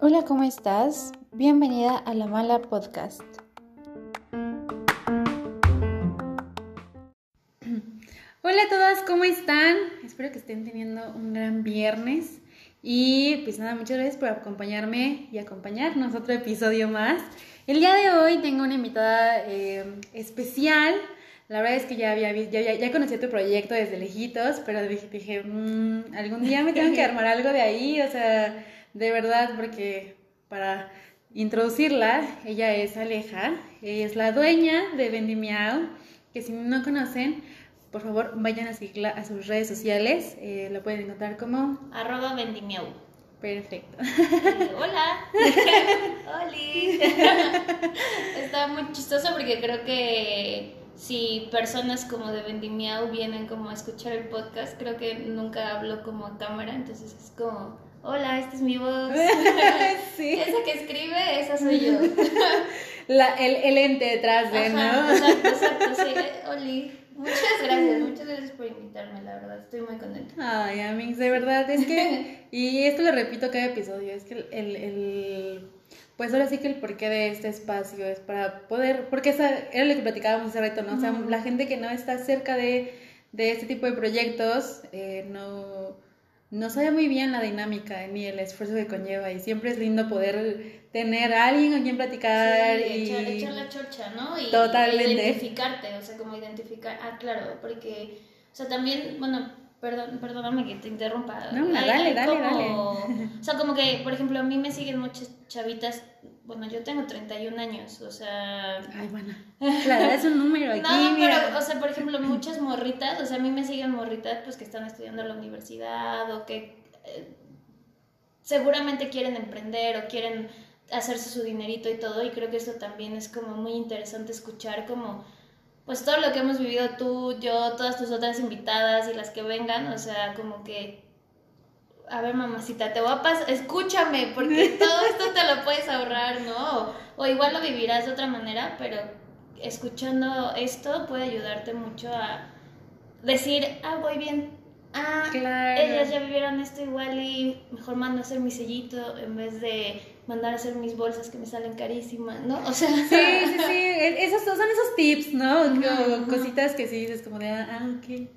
Hola, ¿cómo estás? Bienvenida a La Mala Podcast. Hola a todas, ¿cómo están? Espero que estén teniendo un gran viernes. Y pues nada, muchas gracias por acompañarme y acompañarnos otro episodio más. El día de hoy tengo una invitada eh, especial. La verdad es que ya, había, ya, ya, ya conocí tu proyecto desde lejitos, pero dije, dije mmm, algún día me tengo que armar algo de ahí, o sea, de verdad, porque para introducirla, ella es Aleja, ella es la dueña de Vendimiao, que si no conocen, por favor vayan a seguirla a sus redes sociales, eh, la pueden encontrar como arroba vendimiau. Perfecto. Hola. Oli. Está muy chistoso porque creo que si personas como de Vendimiao vienen como a escuchar el podcast, creo que nunca hablo como a cámara, entonces es como, hola, esta es mi voz. sí. Esa que escribe, esa soy yo. La, el, el ente detrás de, Ajá, ¿no? Exacto, exacto, sí. Eh, Oli. Muchas gracias, muchas gracias por invitarme, la verdad, estoy muy contenta. Ay, Amix, de verdad, es que, y esto lo repito cada episodio, es que el, el, el- pues ahora sí que el porqué de este espacio es para poder, porque esa era lo que platicábamos hace rato, ¿no? O sea, la gente que no está cerca de, de este tipo de proyectos, eh, no, no sabe muy bien la dinámica ni el esfuerzo que conlleva, y siempre es lindo poder tener a alguien con quien platicar Sí, y... echar, echar la chorcha, ¿no? Y, Totalmente. y identificarte, o sea, como identificar, ah, claro, porque, o sea, también, bueno, perdón, perdóname que te interrumpa. No, dale, dale, como- O sea, como que, por ejemplo, a mí me siguen muchas chavitas, bueno, yo tengo 31 años, o sea... Ay, bueno, claro, es un número aquí, No, mira. pero, o sea, por ejemplo, muchas morritas, o sea, a mí me siguen morritas, pues, que están estudiando en la universidad o que eh, seguramente quieren emprender o quieren hacerse su dinerito y todo, y creo que eso también es como muy interesante escuchar como, pues, todo lo que hemos vivido tú, yo, todas tus otras invitadas y las que vengan, o sea, como que... A ver, mamacita, te voy a pasar, escúchame, porque todo esto te lo puedes ahorrar, ¿no? O, o igual lo vivirás de otra manera, pero escuchando esto puede ayudarte mucho a decir, ah, voy bien. Ah, Claro. ellas ya vivieron esto igual y mejor mando a hacer mi sellito en vez de mandar a hacer mis bolsas que me salen carísimas, ¿no? O sea, Sí, sí, sí, esos son esos tips, ¿no? Cositas que sí dices como de, ah, ok,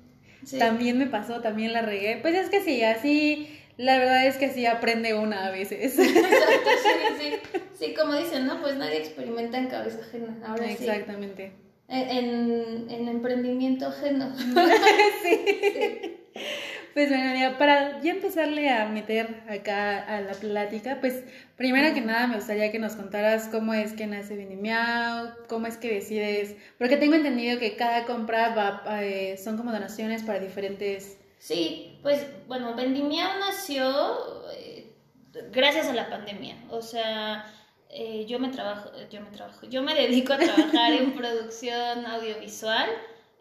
sí. también me pasó, también la regué. Pues es que sí, así, la verdad es que sí aprende una a veces. Exacto, sí, sí. Sí, como dicen, ¿no? Pues nadie experimenta en cabeza ajena. Ahora sí. Exactamente. En, en emprendimiento ajeno. sí. Pues bueno, para ya empezarle a meter acá a la plática, pues primero que nada me gustaría que nos contaras cómo es que nace Vinimiao, cómo es que decides, porque tengo entendido que cada compra va, eh, son como donaciones para diferentes... Sí, pues bueno, Vendimiao nació eh, gracias a la pandemia. O sea, eh, yo me trabajo, yo me trabajo, yo me dedico a trabajar en producción audiovisual.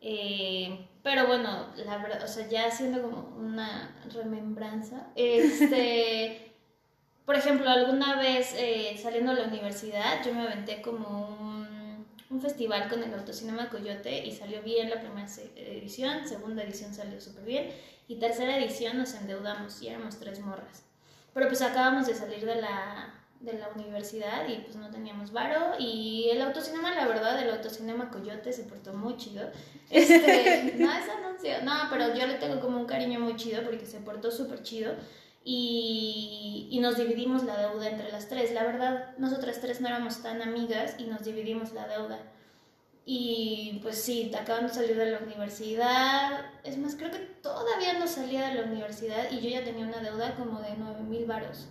Eh, pero bueno, la verdad, o sea, ya haciendo como una remembranza, este, por ejemplo, alguna vez eh, saliendo de la universidad, yo me aventé como un, un festival con el Autocinema Coyote y salió bien la primera edición, segunda edición salió súper bien y tercera edición nos endeudamos y éramos tres morras. Pero pues acabamos de salir de la, de la universidad y pues no teníamos varo y el autocinema, la verdad, el autocinema Coyote se portó muy chido. Este, no es anuncio, no, pero yo le tengo como un cariño muy chido porque se portó súper chido y, y nos dividimos la deuda entre las tres. La verdad, nosotras tres no éramos tan amigas y nos dividimos la deuda. Y pues sí, acaban de salir de la universidad. Es más, creo que todavía no salía de la universidad y yo ya tenía una deuda como de 9 mil varos.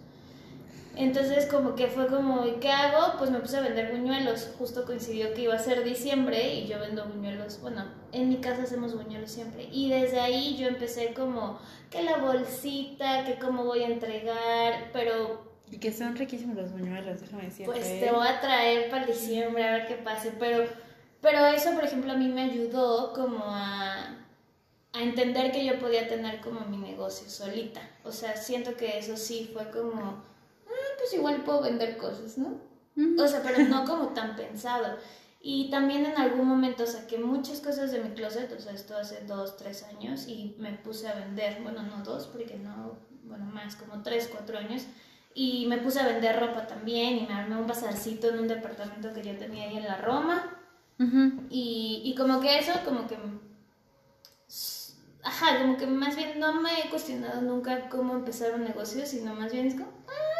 Entonces como que fue como, ¿y qué hago? Pues me puse a vender buñuelos. Justo coincidió que iba a ser diciembre y yo vendo buñuelos. Bueno, en mi casa hacemos buñuelos siempre. Y desde ahí yo empecé como, que la bolsita, que cómo voy a entregar, pero Y que son riquísimos los buñuelos, déjame decirte. pues te voy a traer para diciembre a ver qué pase. Pero, pero eso, por ejemplo, a mí me ayudó como a, a entender que yo podía tener como mi negocio solita. O sea, siento que eso sí fue como, pues igual puedo vender cosas, ¿no? O sea, pero no como tan pensado. Y también en algún momento saqué muchas cosas de mi closet, o sea, esto hace dos, tres años, y me puse a vender, bueno, no dos, porque no, bueno, más, como tres, cuatro años, y me puse a vender ropa también, y me armé un bazarcito en un departamento que yo tenía ahí en la Roma, y, y como que eso, como que ajá, como que más bien no me he cuestionado nunca cómo empezar un negocio, sino más bien es como, ah,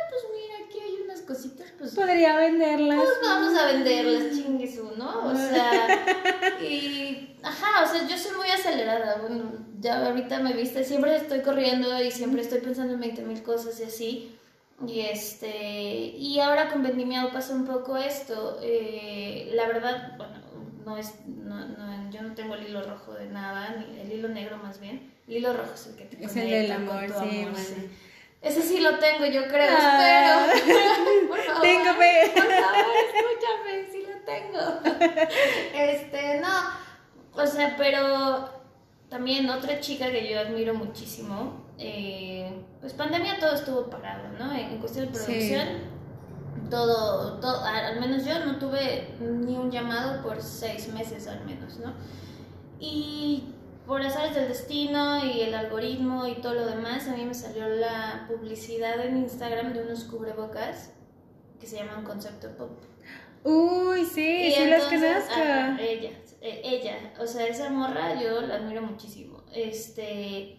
cositas, pues... Podría venderlas. Pues vamos a venderlas, chinguesu, ¿no? O sea, y, ajá, o sea, yo soy muy acelerada, bueno, ya ahorita me viste, siempre estoy corriendo y siempre estoy pensando en 20 mil cosas y así. Y este, y ahora con Vendimiado pasa un poco esto. Eh, la verdad, bueno, no es, no, no, yo no tengo el hilo rojo de nada, ni el hilo negro más bien. El hilo rojo es el que te Es el del amor, sí, Ese sí lo tengo, yo creo, ah, espero. por favor, tengo fe. Por favor, escúchame, sí lo tengo. Este, no, o sea, pero también otra chica que yo admiro muchísimo, eh, pues pandemia todo estuvo parado, ¿no? En, cuestión de producción todo, todo, al menos yo no tuve ni un llamado por seis meses al menos, ¿no? Y por azares del destino y el algoritmo y todo lo demás, a mí me salió la publicidad en Instagram de unos cubrebocas que se llaman Concepto Pop. Uy, sí, sí las conozco. ella, e, ella, o sea, esa morra yo la admiro muchísimo. Este,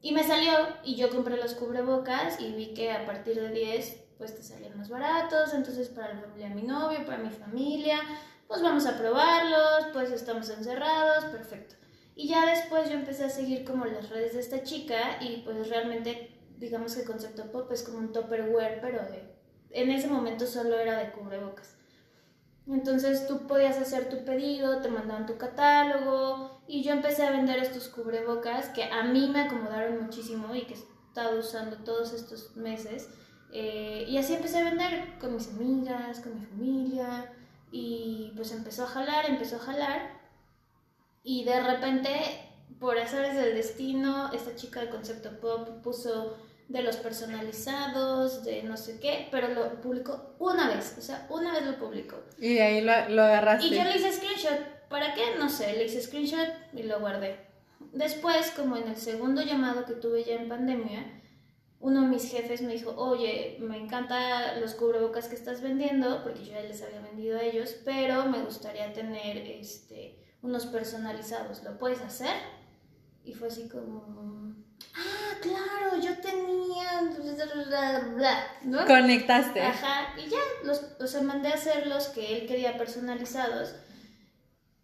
y me salió y yo compré los cubrebocas y vi que a partir de 10 pues te salían más baratos, entonces para de mi novio, para mi familia, pues vamos a probarlos, pues estamos encerrados, perfecto. Y ya después yo empecé a seguir como las redes de esta chica y pues realmente digamos que el concepto pop es como un topperware, pero en ese momento solo era de cubrebocas. Entonces tú podías hacer tu pedido, te mandaban tu catálogo y yo empecé a vender estos cubrebocas que a mí me acomodaron muchísimo y que he estado usando todos estos meses. Eh, y así empecé a vender con mis amigas, con mi familia, y pues empezó a jalar, empezó a jalar, y de repente, por azares del destino, esta chica del concepto pop puso de los personalizados, de no sé qué, pero lo publicó una vez, o sea, una vez lo publicó. Y de ahí lo, lo agarraste. Y yo le hice screenshot, ¿para qué? No sé, le hice screenshot y lo guardé. Después, como en el segundo llamado que tuve ya en pandemia, uno de mis jefes me dijo, oye, me encanta los cubrebocas que estás vendiendo, porque yo ya les había vendido a ellos, pero me gustaría tener este, unos personalizados, ¿lo puedes hacer? Y fue así como, ah, claro, yo tenía, ¿no? Conectaste. Ajá, y ya, los, o sea, mandé a hacer los que él quería personalizados.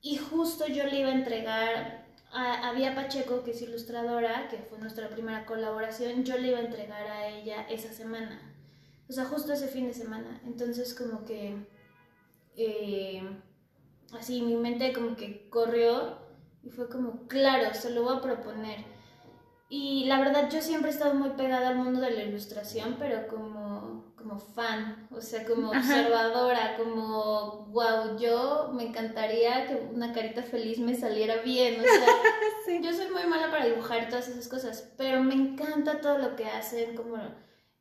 Y justo yo le iba a entregar había Pacheco, que es ilustradora, que fue nuestra primera colaboración, yo le iba a entregar a ella esa semana. O sea, justo ese fin de semana. Entonces como que... Eh, así mi mente como que corrió y fue como, claro, se lo voy a proponer. Y la verdad yo siempre he estado muy pegada al mundo de la ilustración, pero como, como fan, o sea, como observadora, como, wow, yo me encantaría que una carita feliz me saliera bien, o sea, yo soy muy mala para dibujar todas esas cosas, pero me encanta todo lo que hacen, como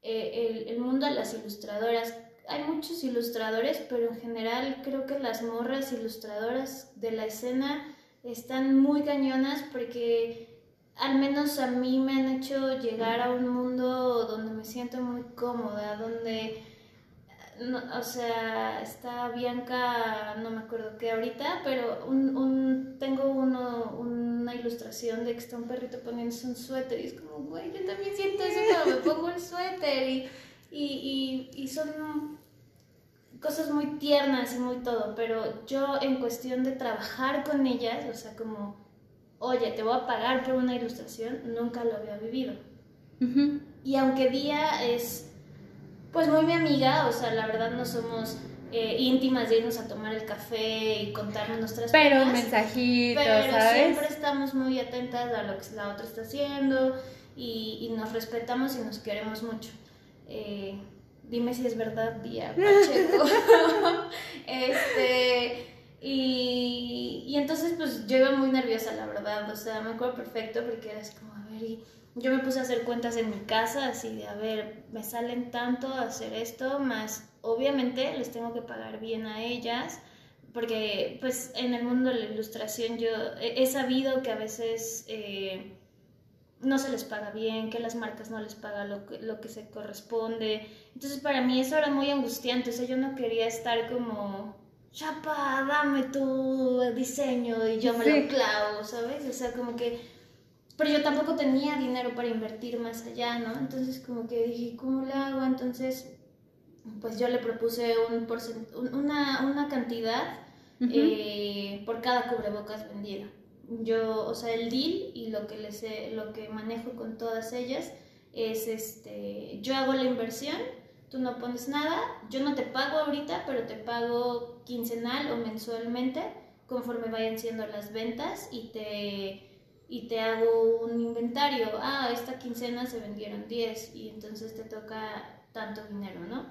eh, el, el mundo de las ilustradoras. Hay muchos ilustradores, pero en general creo que las morras ilustradoras de la escena están muy cañonas porque al menos a mí me han hecho llegar a un mundo donde me siento muy cómoda, donde, o sea, está Bianca, no me acuerdo qué ahorita, pero un, tengo uno, una ilustración de que está un perrito poniéndose un suéter y es como, güey, yo también siento eso cuando me pongo el suéter y, y, y son cosas muy tiernas y muy todo, pero yo en cuestión de trabajar con ellas, o sea, como oye, te voy a pagar por una ilustración, nunca lo había vivido. Y aunque Día es, pues muy mi amiga, o sea, la verdad no somos eh, íntimas de irnos a tomar el café y contarnos nuestras Pero un mensajito, pero siempre estamos muy atentas a lo que la otra está haciendo y, nos respetamos y nos queremos mucho. Eh, dime si es verdad, Día Pacheco. este y, y, entonces pues yo iba muy nerviosa, la verdad, o sea, me acuerdo perfecto porque era así como, a ver, y yo me puse a hacer cuentas en mi casa, así de, a ver, me salen tanto a hacer esto, más obviamente les tengo que pagar bien a ellas, porque pues en el mundo de la ilustración yo he, he sabido que a veces eh, no se les paga bien, que las marcas no les pagan lo que, lo que se corresponde. Entonces para mí eso era muy angustiante, o sea, yo no quería estar como, chapa, dame tu diseño y yo me Sí. lo clavo, ¿sabes? O sea, como que... Pero yo tampoco tenía dinero para invertir más allá, ¿no? Entonces como que dije, ¿cómo lo hago? Entonces, pues yo le propuse un porcent- un- una, una cantidad eh, por cada cubrebocas vendido. Yo, o sea, el deal y lo que les lo que manejo con todas ellas es este, yo hago la inversión, tú no pones nada, yo no te pago ahorita, pero te pago quincenal o mensualmente conforme vayan siendo las ventas y te y te hago un inventario. Ah, esta quincena se vendieron 10 y entonces te toca tanto dinero, ¿no?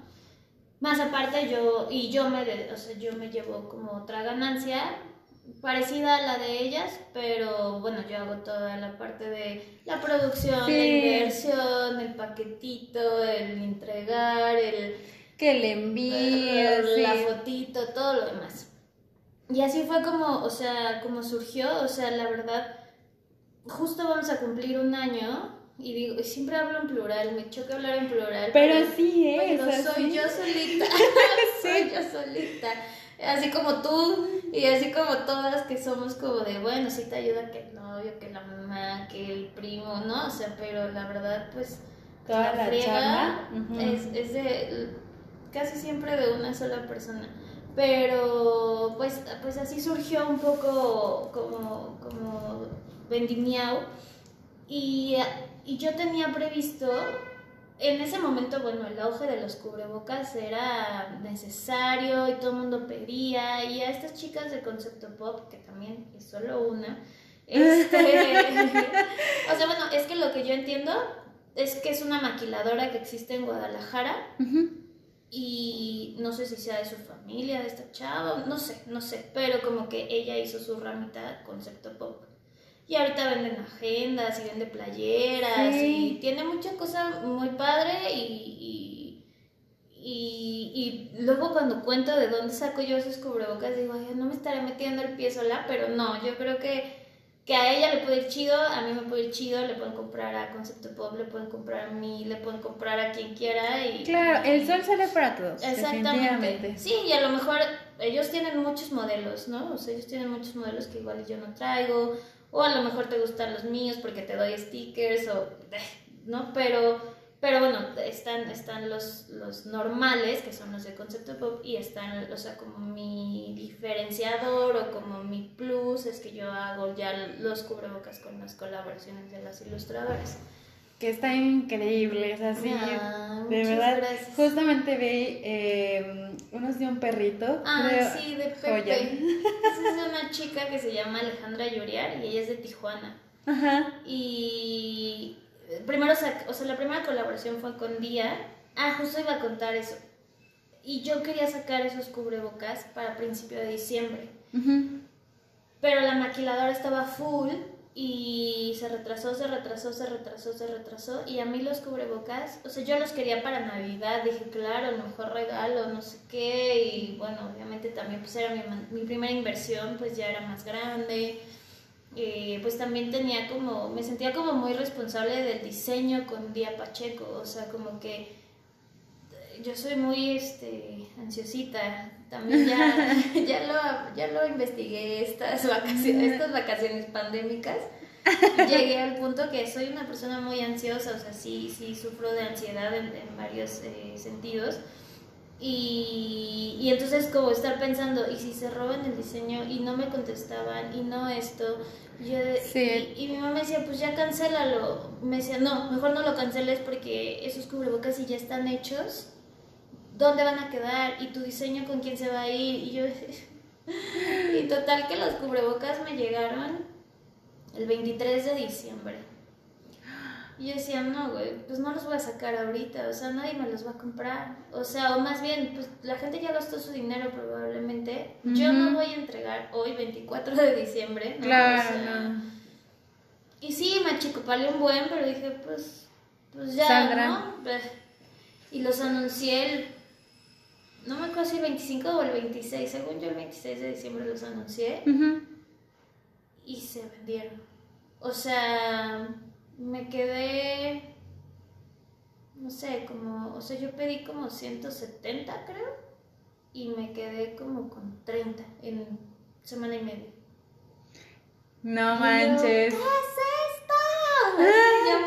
Más aparte yo, y yo me, o sea, yo me llevo como otra ganancia parecida a la de ellas, pero bueno, yo hago toda la parte de la producción, Sí. la inversión, el paquetito, el entregar, el Que le envíes. la sí. fotito, todo lo demás. Y así fue como, o sea, como surgió, o sea, la verdad, justo vamos a cumplir un año y digo, y siempre hablo en plural, me choca hablar en plural. Pero sí es. Pero soy así. yo solita, soy yo solita. Así como tú y así como todas que somos como de, bueno, sí te ayuda que el novio, que la mamá, que el primo, ¿no? O sea, pero la verdad, pues, Toda la ujú. es, es de casi siempre de una sola persona. Pero pues, pues así surgió un poco como, como vendimiao. Y, y yo tenía previsto, en ese momento, bueno, el auge de los cubrebocas era necesario y todo el mundo pedía. Y a estas chicas de Concepto Pop, que también es solo una, este, o sea, bueno, es que lo que yo entiendo es que es una maquiladora que existe en Guadalajara y no sé si sea de su familia, de esta chava, no sé, no sé, pero como que ella hizo su ramita concepto pop. Y ahorita venden agendas y vende playeras Sí. y tiene mucha cosa muy padre y, y, y, y luego cuando cuento de dónde saco yo esos cubrebocas digo, ay, no me estaré metiendo el pie sola, pero no, yo creo que, que a ella le puede ir chido, a mí me puede ir chido, le pueden comprar a Concepto Pop, le pueden comprar a mí, le pueden comprar a quien quiera y... Claro, el sol sale para todos. Exactamente. Sí, y a lo mejor ellos tienen muchos modelos, ¿no? O sea, ellos tienen muchos modelos que igual yo no traigo, o a lo mejor te gustan los míos porque te doy stickers, o, ¿no? Pero, pero bueno, están, están los, los normales, que son los de Concepto Pop, y están, o sea, como mi diferenciador o como mi plus es que yo hago ya los cubrebocas con las colaboraciones de las ilustradoras. Que está increíble, es así. Ah, de verdad, gracias. justamente vi eh, unos de un perrito. Ah, creo- sí, de joya. Esa es una chica que se llama Alejandra Yuriar y ella es de Tijuana. Ajá. Y primero, o sea, la primera colaboración fue con Día. Ah, justo iba a contar eso. Y yo quería sacar esos cubrebocas para principio de diciembre. Pero la maquiladora estaba full y se retrasó, se retrasó, se retrasó, se retrasó. Y a mí los cubrebocas, o sea, yo los quería para Navidad. Dije, claro, mejor regalo, no sé qué. Y bueno, obviamente también pues era mi, mi primera inversión, pues ya era más grande. Eh, pues también tenía como, me sentía como muy responsable del diseño con Día Pacheco. O sea, como que yo soy muy este, ansiosita. También ya, ya, lo, ya lo investigué estas vacaciones, estas vacaciones pandémicas. Llegué al punto que soy una persona muy ansiosa, o sea, sí, sí sufro de ansiedad en, en varios eh, sentidos. Y, y entonces como estar pensando, ¿y si se roban el diseño y no me contestaban y no esto? Yo, Sí. y, y mi mamá me decía, pues ya cancélalo. Me decía, no, mejor no lo canceles porque esos cubrebocas si ya están hechos, ¿dónde van a quedar? ¿Y tu diseño con quién se va a ir? Y yo, y total que los cubrebocas me llegaron el 23 de diciembre. Y yo decía, no, güey, pues no los voy a sacar ahorita, o sea, nadie me los va a comprar. O sea, o más bien, pues la gente ya gastó su dinero probablemente. Yo no voy a entregar hoy, 24 de diciembre. ¿no? Claro, O sea, no. Y sí, me achicopalé un buen, pero dije, pues, pues ya. ¿no? Pues, Y los anuncié el no me acuerdo si el 25 o el 26, según yo el 26 de diciembre los anuncié Ujú. y se vendieron. O sea, me quedé, no sé, como, o sea, yo pedí como 170 creo y me quedé como con 30 en semana y media. No Y yo, manches. ¿Qué es esto? Así, yo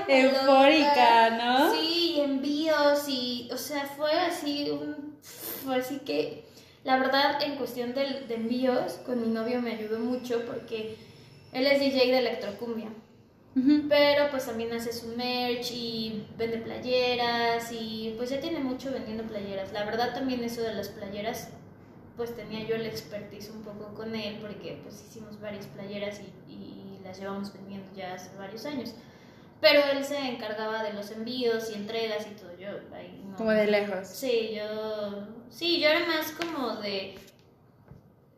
loca. Eufórica, ¿no? Sí, y envíos y, o sea, fue así un, fue así que, la verdad, en cuestión de, envíos, con mi novio me ayudó mucho porque él es DJ de electrocumbia, Ujú. pero pues también hace su merch y vende playeras y pues ya tiene mucho vendiendo playeras. La verdad también eso de las playeras, pues tenía yo el expertise un poco con él porque pues hicimos varias playeras y, y las llevamos vendiendo ya hace varios años. Pero él se encargaba de los envíos y entregas y todo. Yo ahí no. Como de lejos. Sí, yo. Sí, yo era más como de.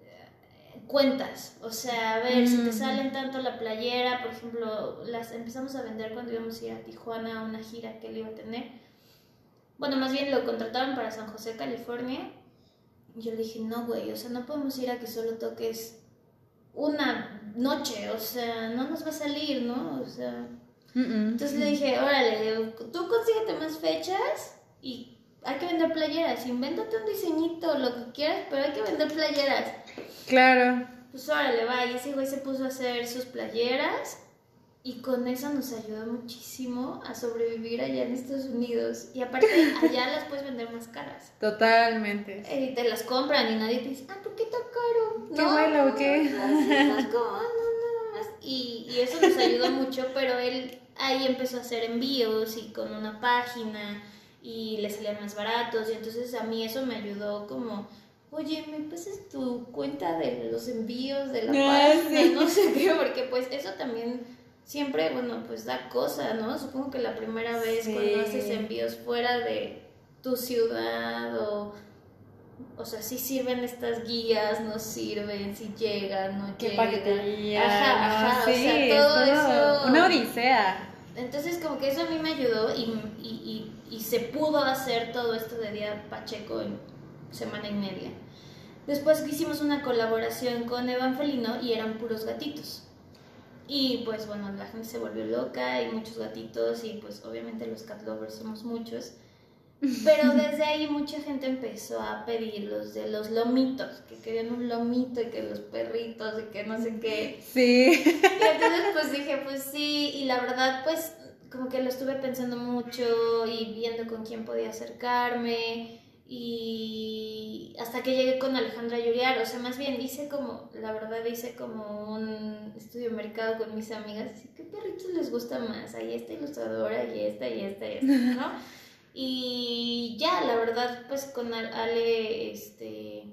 eh, Cuentas, o sea, a ver, si te Mm. salen tanto la playera, por ejemplo, las empezamos a vender cuando íbamos a ir a Tijuana a una gira que él iba a tener. Bueno, más bien lo contrataron para San José, California. Y yo le dije, no, güey, o sea, no podemos ir a que solo toques una noche, o sea, no nos va a salir, ¿no? O sea, Entonces le dije, órale, tú consíguete más fechas y hay que vender playeras. Invéntate un diseñito, lo que quieras, pero hay que vender playeras. Claro. Pues órale, va. Y ese güey se puso a hacer sus playeras y con eso nos ayudó muchísimo a sobrevivir allá en Estados Unidos. Y aparte, allá las puedes vender más caras. Totalmente. Y te las compran y nadie te dice, ah, ¿por qué tan caro? ¿Qué vuelo o qué? no "Ah, no, eso nos ayudó mucho, pero él ahí empezó a hacer envíos y con una página y le salían más baratos. Y entonces a mí eso me ayudó como, oye, ¿me pasas tu cuenta de los envíos de la Ah, página? sí. No sé qué, porque pues eso también siempre, bueno, pues da cosa, ¿no? Supongo que la primera vez Sí. cuando haces envíos fuera de tu ciudad o... O sea, si sirven estas guías, no sirven, si llegan, no Qué llegan. paquetería. Ajá, ajá, Sí, o sea, todo, todo eso. Una odisea. Entonces, como que eso a mí me ayudó y, y, y, y se pudo hacer todo esto de Día Pacheco en semana y media. Después hicimos una colaboración con Evan Felino y eran puros gatitos. Y pues bueno, la gente se volvió loca y muchos gatitos y pues obviamente los cat lovers somos muchos. Pero desde ahí mucha gente empezó a pedir los de los lomitos, que querían un lomito y que los perritos y que no sé qué. Sí. Y entonces pues dije, pues sí, y la verdad pues como que lo estuve pensando mucho y viendo con quién podía acercarme y hasta que llegué con Alejandra Yuriar, o sea, más bien hice como, la verdad hice como un estudio de mercado con mis amigas, así, ¿qué perritos les gusta más? Ahí esta ilustradora y esta y esta y esta, ¿no? Y ya, la verdad, pues con Al- Ale, este,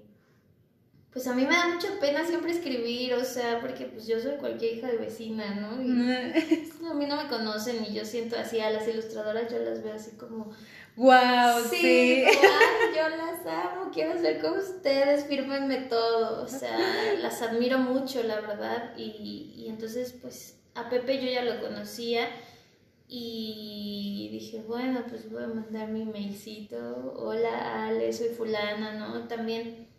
pues a mí me da mucha pena siempre escribir, o sea, porque pues yo soy cualquier hija de vecina, ¿no? Y a mí no me conocen y yo siento así a las ilustradoras, yo las veo así como, wow, sí, sí. yo las amo, quiero ser como ustedes, fírmenme todo, o sea, las admiro mucho, la verdad, y, y entonces pues a Pepe yo ya lo conocía y dije, bueno, pues voy a mandar mi mailcito, hola Ale, soy fulana, ¿no? También,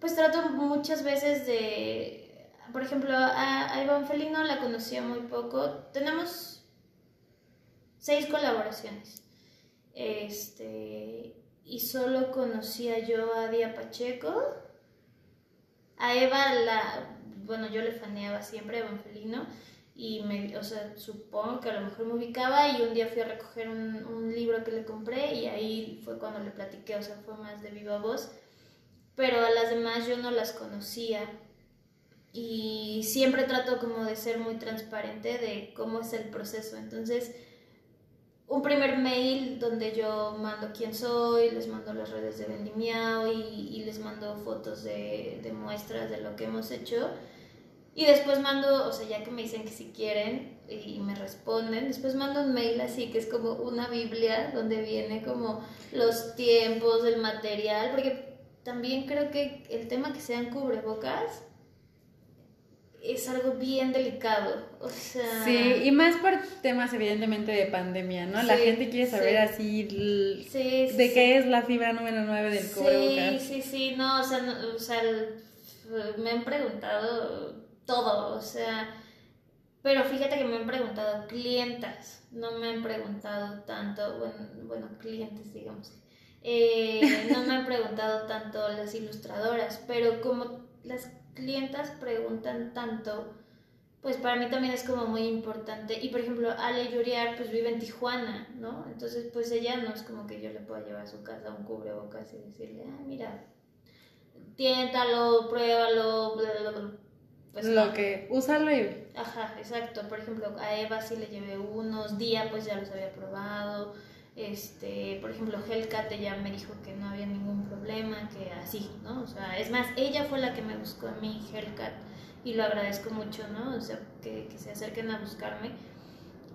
pues trato muchas veces de, por ejemplo, a, a Iván Felino la conocía muy poco, tenemos seis colaboraciones. Este, y solo conocía yo a Dia Pacheco. A Eva la, bueno, yo le faneaba siempre a Evangelino y me, o sea, supongo que a lo mejor me ubicaba y un día fui a recoger un, un libro que le compré y ahí fue cuando le platiqué, o sea, fue más de viva voz, pero a las demás yo no las conocía y siempre trato como de ser muy transparente de cómo es el proceso, entonces un primer mail donde yo mando quién soy, les mando las redes de Vendimiao y, y les mando fotos de, de muestras de lo que hemos hecho. Y después mando, o sea, ya que me dicen que si quieren y me responden, después mando un mail así que es como una Biblia donde viene como los tiempos, el material, porque también creo que el tema que sean cubrebocas es algo bien delicado. O sea. Sí, y más por temas evidentemente de pandemia, ¿no? la Sí, gente quiere saber sí. así Sí, sí, de sí. qué es la fibra número 9 del Sí, cubrebocas. sí, sí, no, o sea, no- o sea, el- me han preguntado todo, o sea, pero fíjate que me han preguntado clientas, no me han preguntado tanto, bueno, bueno clientes, digamos. Eh, no me han preguntado tanto las ilustradoras, pero como las clientas preguntan tanto, pues para mí también es como muy importante. Y por ejemplo, Ale Yuriar pues vive en Tijuana, ¿no? Entonces pues ella no es como que yo le pueda llevar a su casa un cubrebocas y decirle, ah, mira, tiéntalo, pruébalo, bla, bla, bla. Pues Lo no. que, úsalo y Ajá, exacto. Por ejemplo, a Eva sí le llevé unos, Día pues ya los había probado. Este, por ejemplo, Hellcat ella me dijo que no había ningún problema, que así, ¿no? O sea, es más, ella fue la que me buscó a mí, Hellcat, y lo agradezco mucho, ¿no? O sea, que, que se acerquen a buscarme.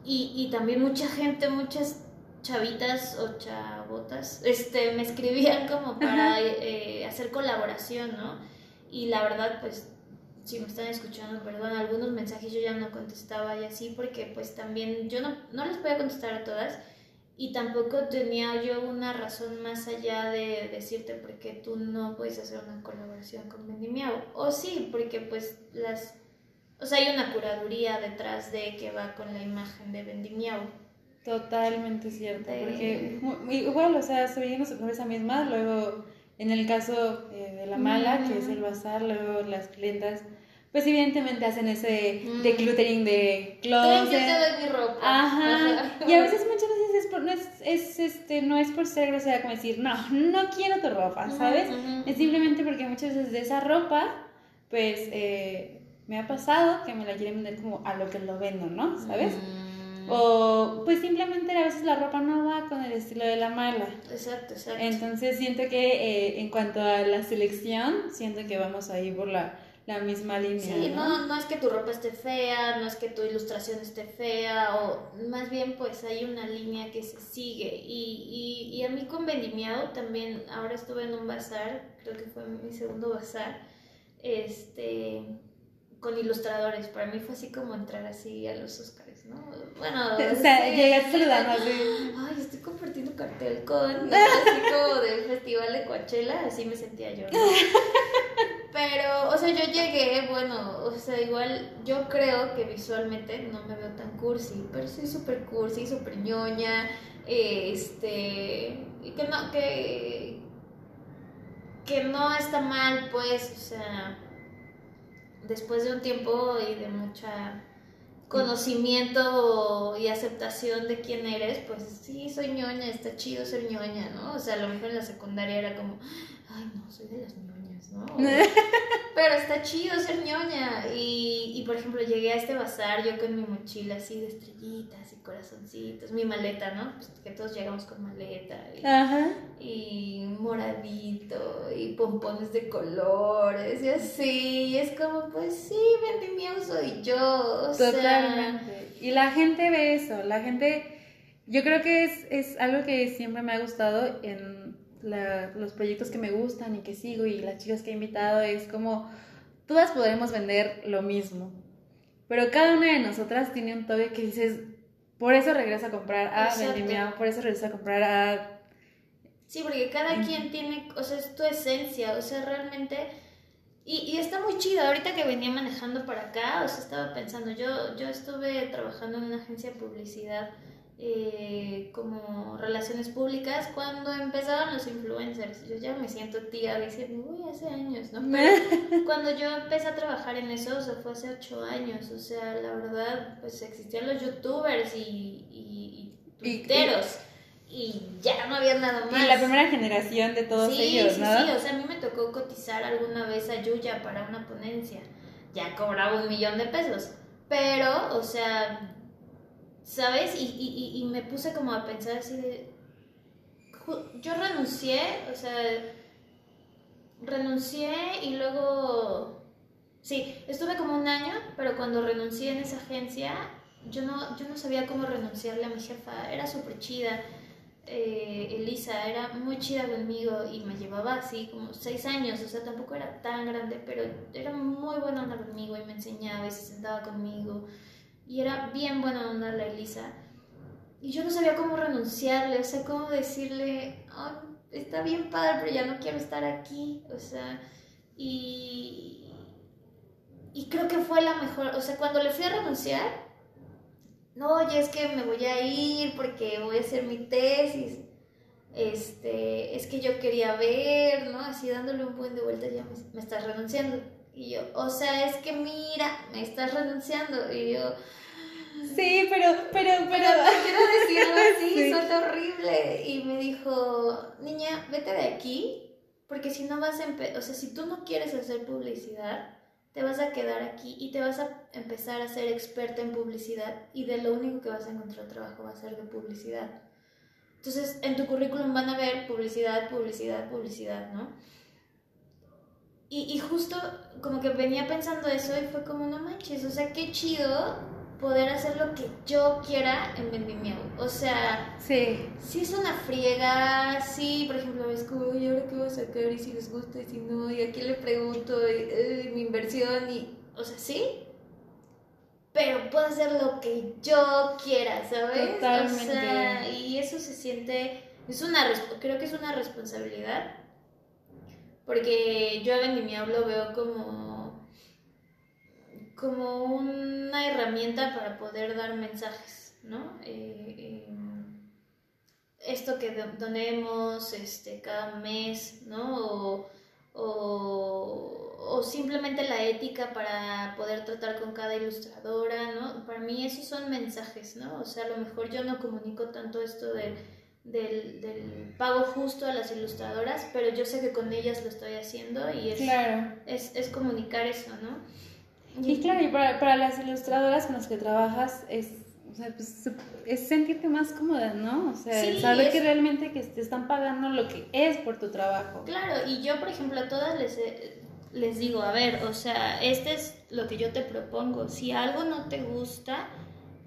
Y, y también mucha gente, muchas chavitas o chavotas, este, me escribían como para eh, hacer colaboración, ¿no? Y la verdad, pues, si me están escuchando, perdón, algunos mensajes yo ya no contestaba y así, porque pues también yo no, no les podía contestar a todas y tampoco tenía yo una razón más allá de decirte por qué tú no puedes hacer una colaboración con Vendimiao. O sí, porque pues las... O sea, hay una curaduría detrás de que va con la imagen de Vendimiao. Totalmente cierto, porque igual, o sea, seguimos por esa misma, luego en el caso eh, de la mala, que es el bazar, luego las clientas, pues evidentemente hacen ese Mm. decluttering de Ven, yo te closet. doy mi ropa. Ajá. Y a veces muchas veces es por, no es, es este no es por ser grosera como decir, no, no quiero tu ropa, ¿sabes? Es simplemente porque muchas veces de esa ropa, pues eh, me ha pasado que me la quieren vender como a lo que lo vendo, ¿no? ¿Sabes? Mm. O pues simplemente a veces la ropa no va con el estilo de la mala. Exacto, exacto. Entonces siento que eh, en cuanto a la selección, siento que vamos ahí por la, la misma línea. Sí, ¿no? no, no es que tu ropa esté fea, no es que tu ilustración esté fea, o más bien pues hay una línea que se sigue. Y, y, y a mí con Vendimiao también, ahora estuve en un bazar, creo que fue mi segundo bazar, este, con ilustradores. Para mí fue así como entrar así a los Oscars, ¿no? Bueno, O sea, sí, llegaste saludando así. Ay, estoy compartiendo cartel con así como del festival de Coachella, así me sentía yo. ¿no? Pero, o sea, yo llegué, bueno, o sea, igual yo creo que visualmente no me veo tan cursi, pero soy súper cursi, súper ñoña, eh, este, y que no, que, que no está mal, pues, o sea, después de un tiempo y de mucha conocimiento y aceptación de quién eres, pues sí, soy ñoña, está chido ser ñoña, ¿no? O sea, a lo mejor en la secundaria era como, ay, no, soy de las ñoñas, ¿no? Pero está chido ser ñoña. Y, y por ejemplo, llegué a este bazar yo con mi mochila así de estrellitas y corazoncitos, mi maleta, ¿no? Pues que todos llegamos con maleta. Y, Ajá. y moradito y pompones de colores y así. Y es como, pues sí, vendimiao soy yo. O sea, Totalmente. Y la gente ve eso, la gente, yo creo que es, es algo que siempre me ha gustado en la- los proyectos que me gustan y que sigo y las chicas que he invitado, es como todas podremos vender lo mismo, pero cada una de nosotras tiene un toque que dices, por eso regresa a comprar a Exacto. Vendimiao, por eso regresa a comprar a... Sí, porque cada quien tiene, o sea, es tu esencia, o sea, realmente... Y, y está muy chido, ahorita que venía manejando para acá, o sea, estaba pensando, yo, yo estuve trabajando en una agencia de publicidad eh, como relaciones públicas cuando empezaban los influencers. Yo ya me siento tía diciendo, uy, hace años, ¿no? Pero cuando yo empecé a trabajar en eso, o sea, fue hace ocho años, o sea, la verdad, pues existían los youtubers y, y, y Y- tuiteros. Y ya no había nada más. Y la primera generación de todos sí, ellos, sí, ¿no? sí, o sea, a mí me tocó cotizar alguna vez a Yuya para una ponencia. Ya cobraba un millón de pesos. Pero, o sea, ¿sabes? Y, y, y, me puse como a pensar así de... Yo renuncié, o sea, renuncié y luego... Sí, estuve como un año, pero cuando renuncié en esa agencia, yo no, yo no sabía cómo renunciarle a mi jefa. Era súper chida. eh, Elisa era muy chida conmigo y me llevaba así como seis años, o sea, tampoco era tan grande, pero era muy buena onda conmigo y me enseñaba y se sentaba conmigo y era bien buena onda la Elisa. Y yo no sabía cómo renunciarle, o sea, cómo decirle, está bien padre, pero ya no quiero estar aquí, o sea, y, y creo que fue la mejor, o sea, cuando le fui a renunciar, no, oye, es que me voy a ir porque voy a hacer mi tesis. Este, es que yo quería ver, ¿no? Así dándole un buen de vuelta, ya me, estás renunciando. Y yo, o sea, es que mira, me estás renunciando. Y yo, Sí, pero, pero, pero. quiero decirlo así, sí. suena horrible. Y me dijo, niña, vete de aquí, porque si no vas a empezar, o sea, si tú no quieres hacer publicidad, te vas a quedar aquí y te vas a empezar a ser experta en publicidad y de lo único que vas a encontrar trabajo va a ser de publicidad. Entonces, en tu currículum van a ver publicidad, publicidad, publicidad, ¿no? Y, y justo como que venía pensando eso y fue como, no manches, o sea, qué chido poder hacer lo que yo quiera en Vendimiao. O sea, sí. sí es una friega, sí, por ejemplo, es como, ¿y ahora qué voy a sacar? Y si les gusta, y si no, y a quién le pregunto, y, mi inversión, y, o sea, sí. Pero puedo hacer lo que yo quiera, ¿sabes? Totalmente. O sea, y eso se siente, es una, creo que es una responsabilidad. Porque yo a Vendimiao lo veo como como una herramienta para poder dar mensajes, ¿no? Eh, em, esto que donemos este, cada mes, ¿no? O, o, simplemente la ética para poder tratar con cada ilustradora, ¿no? Para mí esos son mensajes, ¿no? O sea, a lo mejor yo no comunico tanto esto del, del, pago justo a las ilustradoras, pero yo sé que con ellas lo estoy haciendo y es, es, es comunicar eso, ¿no? Y claro, y para, para las ilustradoras con las que trabajas es, o sea, pues, es sentirte más cómoda, ¿no? O sea, saber que realmente que te están pagando lo que es por tu trabajo. Claro, y yo, por ejemplo, a todas les, les digo, a ver, o sea, este es lo que yo te propongo. Si algo no te gusta,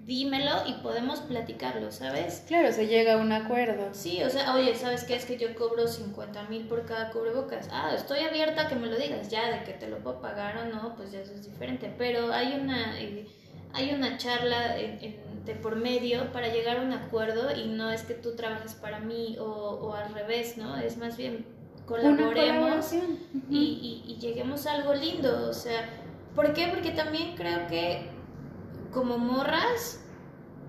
dímelo y podemos platicarlo, ¿sabes? Claro, se llega a un acuerdo. Sí, o sea, oye, ¿sabes qué? Es que yo cobro 50 mil por cada cubrebocas. Ah, estoy abierta a que me lo digas, ya, de que te lo puedo pagar o no, pues ya eso es diferente. Pero hay una, eh, hay una charla de por medio para llegar a un acuerdo y no es que tú trabajes para mí o, o al revés, ¿no? Es más bien colaboremos y, y, y lleguemos a algo lindo, o sea, ¿por qué? Porque también creo que como morras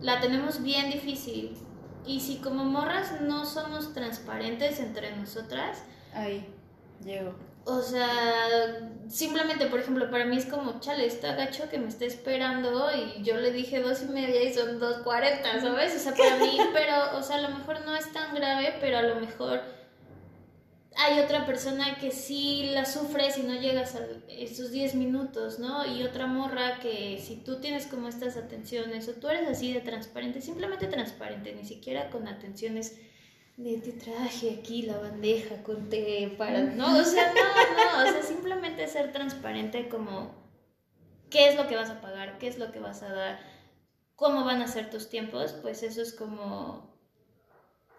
la tenemos bien difícil. Y si como morras no somos transparentes entre nosotras, ahí llego. O sea, simplemente, por ejemplo, para mí es como, chale, está gacho que me esté esperando y yo le dije dos y media y son dos cuarenta, ¿sabes? O sea, para mí, pero, o sea, a lo mejor no es tan grave, pero a lo mejor hay otra persona que sí la sufre si no llegas a esos 10 minutos, ¿no? Y otra morra que si tú tienes como estas atenciones o tú eres así de transparente, simplemente transparente, ni siquiera con atenciones de te traje aquí la bandeja con té para... No, o sea, no, no, o sea, simplemente ser transparente como qué es lo que vas a pagar, qué es lo que vas a dar, cómo van a ser tus tiempos, pues eso es como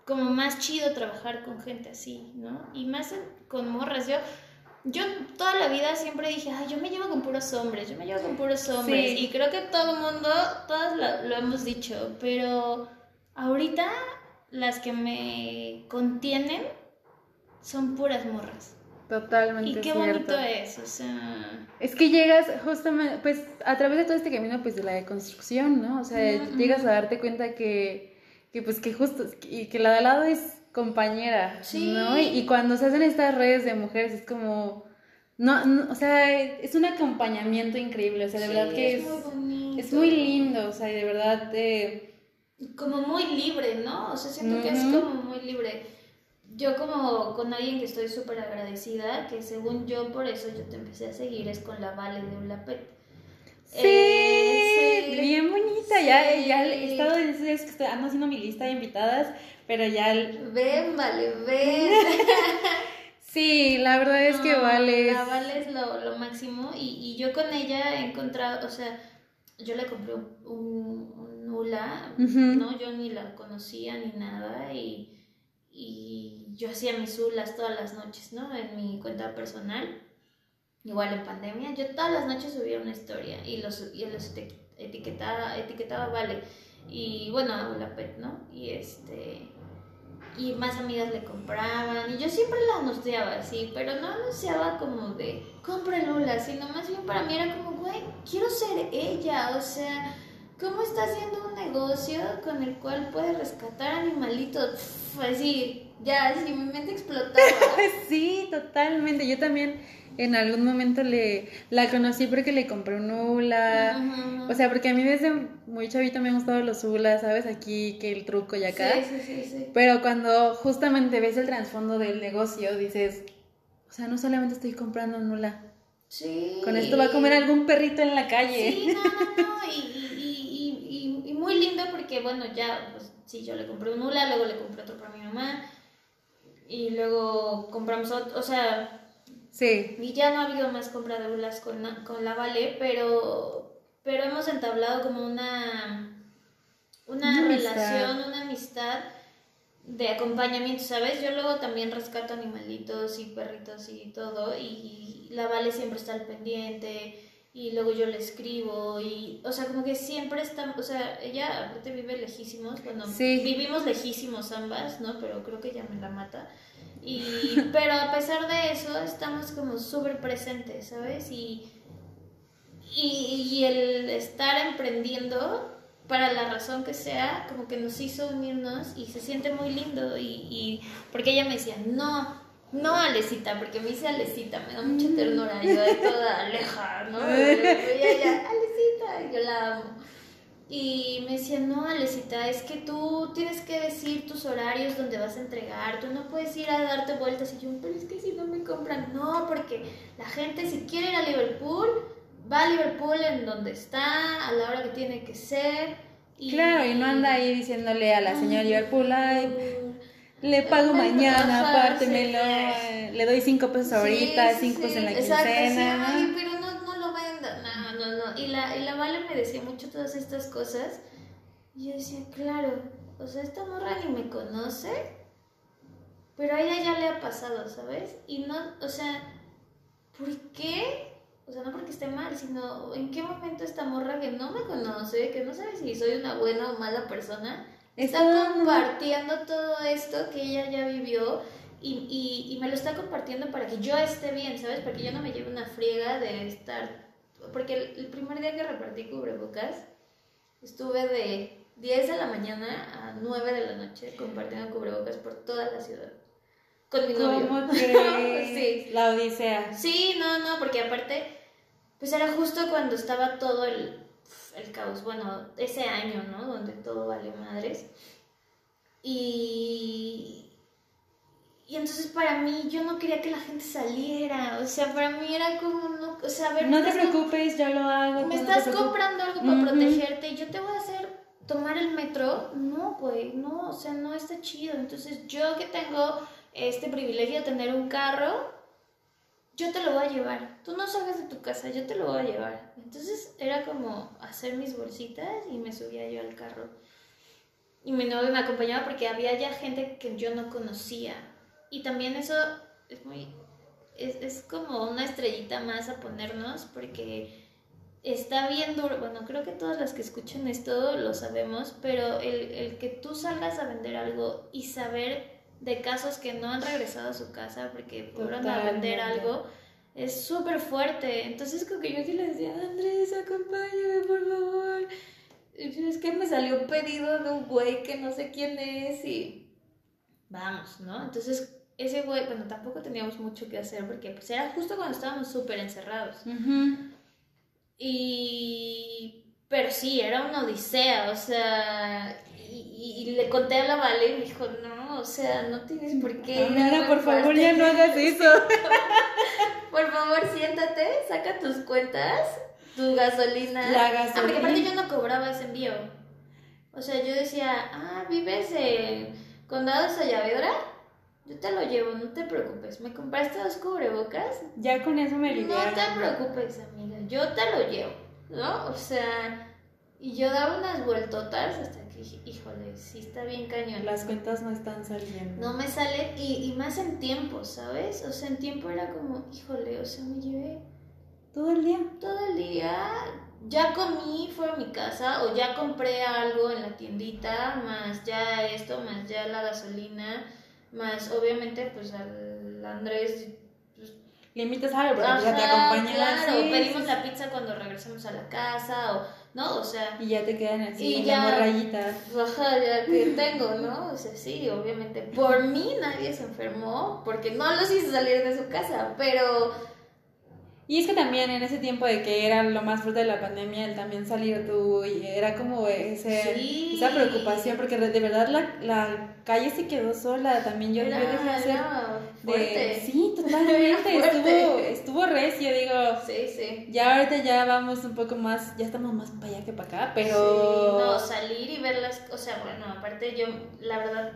como más chido trabajar con gente así, ¿no? Y más con morras. Yo, yo toda la vida siempre dije, ay, yo me llevo con puros hombres, yo me llevo con puros hombres. Y creo que todo el mundo, todas lo, hemos dicho, pero ahorita las que me contienen son puras morras. Totalmente. Y qué bonito es, o sea. Es que llegas justamente, pues, a través de todo este camino, pues, de la deconstrucción, ¿no? O sea, llegas a darte cuenta que que pues que justo, y que la de al lado es compañera, ¿no? Y, cuando se hacen estas redes de mujeres es como, no, o sea, es un acompañamiento increíble, o sea, de verdad que es, es, muy lindo, o sea, y de verdad... Como muy libre, ¿no? O sea, siento que es como muy libre. Yo como con alguien que estoy súper agradecida, que según yo por eso yo te empecé a seguir, es con la Vale de Ulapet. Sí, eh, bien bonita. Ya, ya he estado en que estoy, ando haciendo mi lista de invitadas, pero ya. Ven, vale, ven. sí, la verdad es que vale. La vale es lo, lo máximo. Y, y, yo con ella he encontrado, o sea, yo le compré un, un, ¿no? Yo ni la conocía ni nada. Y y yo hacía mis hulas todas las noches, ¿no? En mi cuenta personal, igual en pandemia, yo todas las noches subía una historia y los, y los etiquetaba, etiquetaba, vale, y bueno, la pet, ¿no? Y este y más amigas le compraban y yo siempre la anunciaba así, pero no anunciaba como de compra Lula, sino más bien para mí era como, güey, quiero ser ella, o sea, ¿cómo está haciendo un negocio con el cual puede rescatar animalitos? Así, ya, así mi mente explotaba. sí, totalmente, yo también en algún momento le la conocí porque le compré un hula. O sea, porque a mí desde muy chavito me han gustado los hulas, ¿sabes? Aquí que el truco y acá. Sí, sí, sí, Pero cuando justamente ves el trasfondo del negocio, dices, o sea, no solamente estoy comprando un hula. Sí. Con esto va a comer algún perrito en la calle. Sí, no, no, no. Y, y, y, y, muy lindo porque, bueno, ya, pues sí, yo le compré un hula, luego le compré otro para mi mamá. Y luego compramos otro, o sea, Sí. Y ya no ha habido más compra de ulas con, con la Vale, pero, pero hemos entablado como una, una, relación, una amistad de acompañamiento, ¿sabes? Yo luego también rescato animalitos y perritos y todo, y la Vale siempre está al pendiente, y luego yo le escribo, y, o sea, como que siempre está, o sea, ella aparte vive lejísimos, bueno, vivimos lejísimos ambas, ¿no? Pero creo que ella me la mata. Y, pero a pesar de eso, estamos como súper presentes, ¿sabes? Y, y, el estar emprendiendo, para la razón que sea, como que nos hizo unirnos y se siente muy lindo. Y, y porque ella me decía, no, no Alecita, porque me dice Alecita, me da mucha mm. ternura, yo de toda aleja, ¿no? Y ella, Alecita, yo la amo. Y me decía, no, Alecita, es que tú tienes que decir tus horarios donde vas a entregar, tú no puedes ir a darte vueltas. Y yo, pero es que si no me compran, no, porque la gente si quiere ir a Liverpool, va a Liverpool en donde está, a la hora que tiene que ser. Y, claro, y no anda ahí diciéndole a la señora Liverpool, ay, le pago mañana, apártemelo, le doy cinco pesos ahorita, cinco pesos en la quincena. Ay, pero y la, y la Vale me decía mucho todas estas cosas. Y yo decía, claro, o sea, esta morra ni me conoce, pero a ella ya le ha pasado, ¿sabes? Y no, o sea, ¿por qué? O sea, no porque esté mal, sino en qué momento esta morra que no me conoce, que no sabe si soy una buena o mala persona, está compartiendo todo esto que ella ya vivió y, y, y, me lo está compartiendo para que yo esté bien, ¿sabes? Para que yo no me lleve una friega de estar porque el, primer día que repartí cubrebocas, estuve de 10 de la mañana a 9 de la noche compartiendo cubrebocas por toda la ciudad. Con mi novio. ¿Cómo sí. La odisea. Sí, no, no, porque aparte, pues era justo cuando estaba todo el, el caos, bueno, ese año, ¿no? Donde todo valió madres. Y, y entonces para mí yo no quería que la gente saliera, o sea, para mí era como, no, o sea, a ver... No te preocupes, yo lo hago. Me estás comprando algo para protegerte y yo te voy a hacer tomar el metro. No, güey, no, o sea, no está chido. Entonces yo que tengo este privilegio de tener un carro, yo te lo voy a llevar. Tú no salgas de tu casa, yo te lo voy a llevar. Entonces era como hacer mis bolsitas y me subía yo al carro. Y mi novio me acompañaba porque había ya gente que yo no conocía y también eso es muy, es, es como una estrellita más a ponernos porque está bien duro, bueno, creo que todas las que escuchan esto lo sabemos, pero el, el, que tú salgas a vender algo y saber de casos que no han regresado a su casa porque fueron a vender algo es súper fuerte. Entonces, como que yo sí le decía, Andrés, acompáñame, por favor. Es que me salió un pedido de un güey que no sé quién es y vamos, ¿no? Entonces, ese güey, bueno, tampoco teníamos mucho que hacer porque pues era justo cuando estábamos súper encerrados. Y... Pero sí, era una odisea, o sea, y, le conté a la Vale y me dijo, no, o sea, no tienes por qué. Nada, por favor, ya no hagas eso. por favor, siéntate, saca tus cuentas, tu gasolina. La gasolina. Ah, porque aparte yo no cobraba ese envío. O sea, yo decía, ah, vives en Condado de Sayavedra yo te lo llevo, no te preocupes. ¿Me compraste dos cubrebocas? Ya con eso me aliviaron. No te preocupes, amiga. Yo te lo llevo, ¿no? O sea, y yo daba unas vueltotas hasta dije, híjole, sí está bien cañón. Las cuentas no están saliendo. No me sale, y, y más en tiempo, ¿sabes? O sea, en tiempo era como, híjole, o sea, me llevé Todo el día. todo el día, ya comí fuera de mi casa o ya compré algo en la tiendita, más ya esto, más ya la gasolina, más obviamente pues al Andrés pues, Le invitas a algo, pero ya te acompaña. claro, sí, pedimos sí, la pizza cuando regresamos a la casa o no, o sea, Y ya te quedan así, Y ya- morrayita. Ajá, ya que tengo, ¿no? O sea, sí, obviamente. Por mí nadie se enfermó porque no los hice salir de su casa, pero Y es que también en ese tiempo de que era lo más fuerte de la pandemia, el también salir tú, y era como ese, Sí. esa preocupación, porque de verdad la, la calle se quedó sola, también yo, era, dejé de era de- sí, totalmente, estuvo, estuvo recio, digo, Sí, sí. ya ahorita ya vamos un poco más, ya estamos más para allá que para acá, pero... Sí, no, salir y ver las o sea, bueno, aparte yo, la verdad,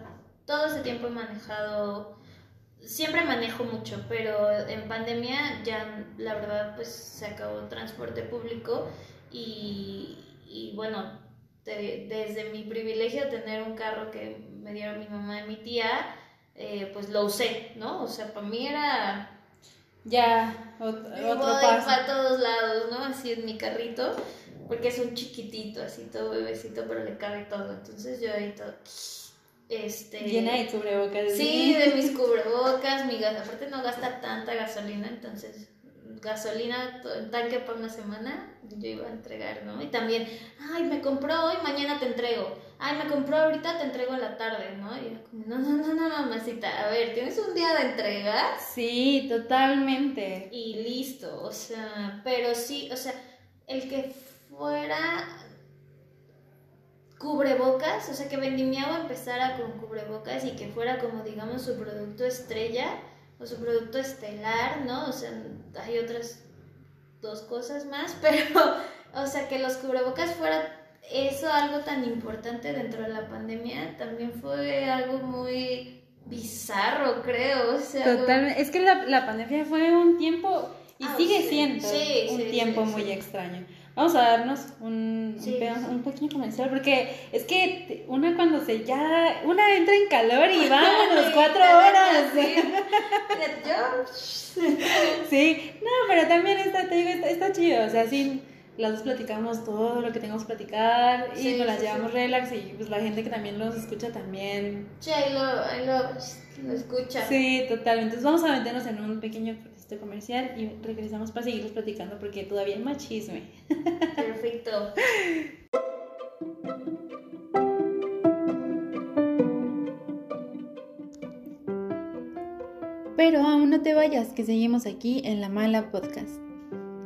todo ese tiempo he manejado, siempre manejo mucho, pero en pandemia ya, la verdad, pues se acabó el transporte público y, y bueno, de- desde mi privilegio de tener un carro que me dieron mi mamá y mi tía, eh, pues lo usé, ¿no? O sea, para mí era Ya, ot- otro paso. para todos lados, ¿no? Así en mi carrito, porque es un chiquitito, así todo bebecito, pero le cabe todo. Entonces yo ahí todo. Este. Llena de cubrebocas. Sí, de mis cubrebocas, mi gas. Aparte no gasta tanta gasolina, entonces gasolina, tanque para una semana, yo iba a entregar, ¿no? Y también, ay, me compró hoy, mañana te entrego. Ay, me compró ahorita, te entrego en la tarde, ¿no? Y yo como, no, no, no, no, mamacita, a ver, ¿tienes un día de entregas? Sí, totalmente. y listo, o sea, pero sí, o sea, el que fuera cubrebocas, o sea, que Vendimiao empezara con cubrebocas y que fuera como, digamos, su producto estrella o su producto estelar, ¿no? O sea, hay otras dos cosas más, pero, o sea, que los cubrebocas fuera eso algo tan importante dentro de la pandemia, también fue algo muy bizarro, creo, o sea, algo- Totalmente. Es que la, la pandemia fue un tiempo y Ah, sigue sí. siendo Sí, un sí, tiempo muy extraño. Vamos a darnos un, un Sí, pe- sí. un pequeño comercial porque es que una cuando se ya, una entra en calor y vámonos, cuatro horas. Sí, no, pero también está, te digo, está, está chido, o sea, sí, las dos platicamos todo lo que tengamos que platicar y Sí, nos las llevamos relax y pues la gente que también los escucha también. Sí, ahí lo, ahí lo, lo escucha. Sí, totalmente. Entonces vamos a meternos en un pequeño comercial y regresamos para seguirles platicando porque todavía hay más chisme. Perfecto. Pero aún no te vayas, que seguimos aquí en La Mala Podcast.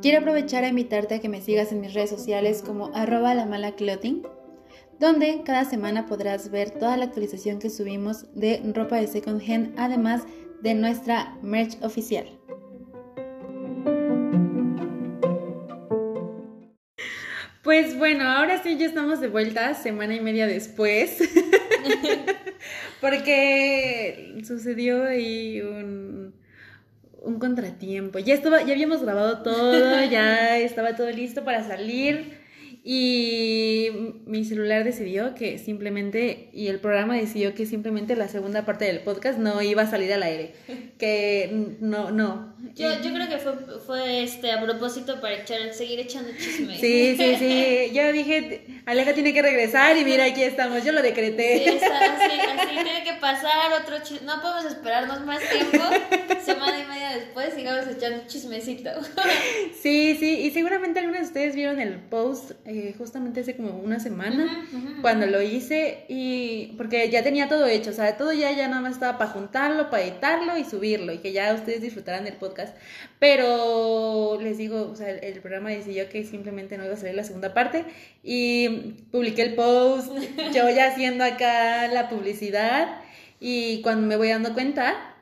Quiero aprovechar a invitarte a que me sigas en mis redes sociales como arroba la mala clothing, donde cada semana podrás ver toda la actualización que subimos de ropa de second hand, además de nuestra merch oficial. Pues bueno, ahora sí ya estamos de vuelta, semana y media después, porque sucedió ahí un, un contratiempo. Ya estaba, ya habíamos grabado todo, ya estaba todo listo para salir y mi celular decidió que simplemente, y el programa decidió que simplemente la segunda parte del podcast no iba a salir al aire, que no, no. Yo, yo creo que fue, fue este a propósito para echar, seguir echando chisme. Sí, sí, sí. Yo dije, Aleja tiene que regresar y mira, aquí estamos. Yo lo Sí, decreté. está así, así tiene que pasar otro chisme. No podemos esperarnos más tiempo. Semana y media después sigamos echando chismecito. Sí, sí. Y seguramente algunos de ustedes vieron el post eh, justamente hace como una semana cuando lo hice y porque ya tenía todo hecho, o sea, todo ya ya nada más estaba para juntarlo, para editarlo y subirlo y que ya ustedes disfrutaran del podcast. Pero les digo, o sea, el, el programa decidió que simplemente no iba a salir la segunda parte y publiqué el post, yo ya haciendo acá la publicidad y cuando me voy dando cuenta,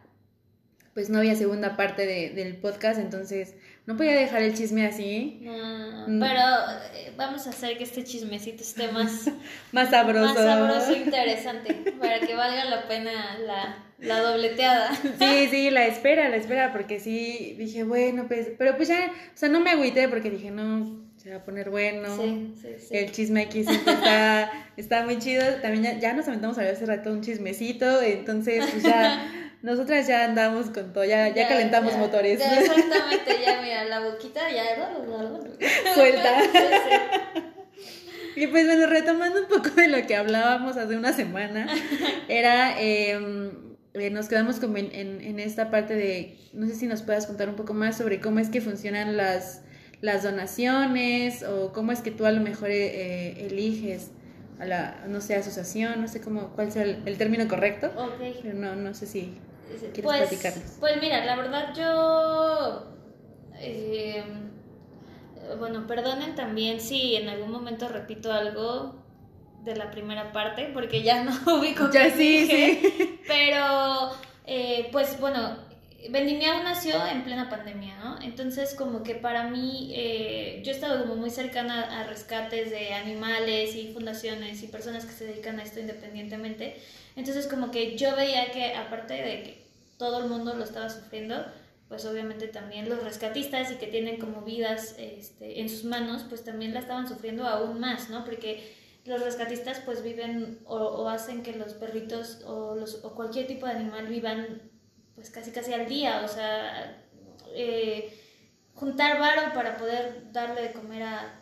pues no había segunda parte de- del podcast, entonces no podía dejar el chisme así, No, Mm. pero eh, vamos a hacer que este chismecito esté más, más sabroso. más sabroso e interesante para que valga la pena la, la dobleteada. Sí, sí, la espera, la espera, porque sí, dije, bueno, pues, pero pues ya, o sea, no me agüité porque dije, no, se va a poner bueno. Sí, sí, sí. El chisme aquí siempre está, está muy chido. También ya, ya nos aventamos a ver hace rato un chismecito, entonces pues ya nosotras ya andamos con todo, ya, ya, calentamos ya, motores. ya, exactamente, ya mira, la boquita ya Suelta. Y pues bueno, retomando un poco de lo que hablábamos hace una semana, era, eh, eh, nos quedamos como en, en, en esta parte de, no sé si nos puedas contar un poco más sobre cómo es que funcionan las, las donaciones o cómo es que tú a lo mejor eh, eliges a la, no sé, asociación, no sé cómo, cuál sea el, el término correcto, Ok. pero no, no sé si quieres Pues, platicarnos. pues mira, la verdad yo... eh, bueno, perdonen también si en algún momento repito algo de la primera parte, porque ya no ubico Ya sí, dije. sí. Pero, eh, pues bueno, Vendimiao nació en plena pandemia, ¿no? Entonces, como que para mí, eh, yo he estado como muy cercana a rescates de animales y fundaciones y personas que se dedican a esto independientemente. Entonces, como que yo veía que, aparte de que todo el mundo lo estaba sufriendo, pues obviamente también los rescatistas y que tienen como vidas este, en sus manos, pues también la estaban sufriendo aún más, ¿no? Porque los rescatistas pues viven o, o hacen que los perritos o, los, o cualquier tipo de animal vivan pues casi casi al día, o sea, eh, juntar varo para poder darle de comer a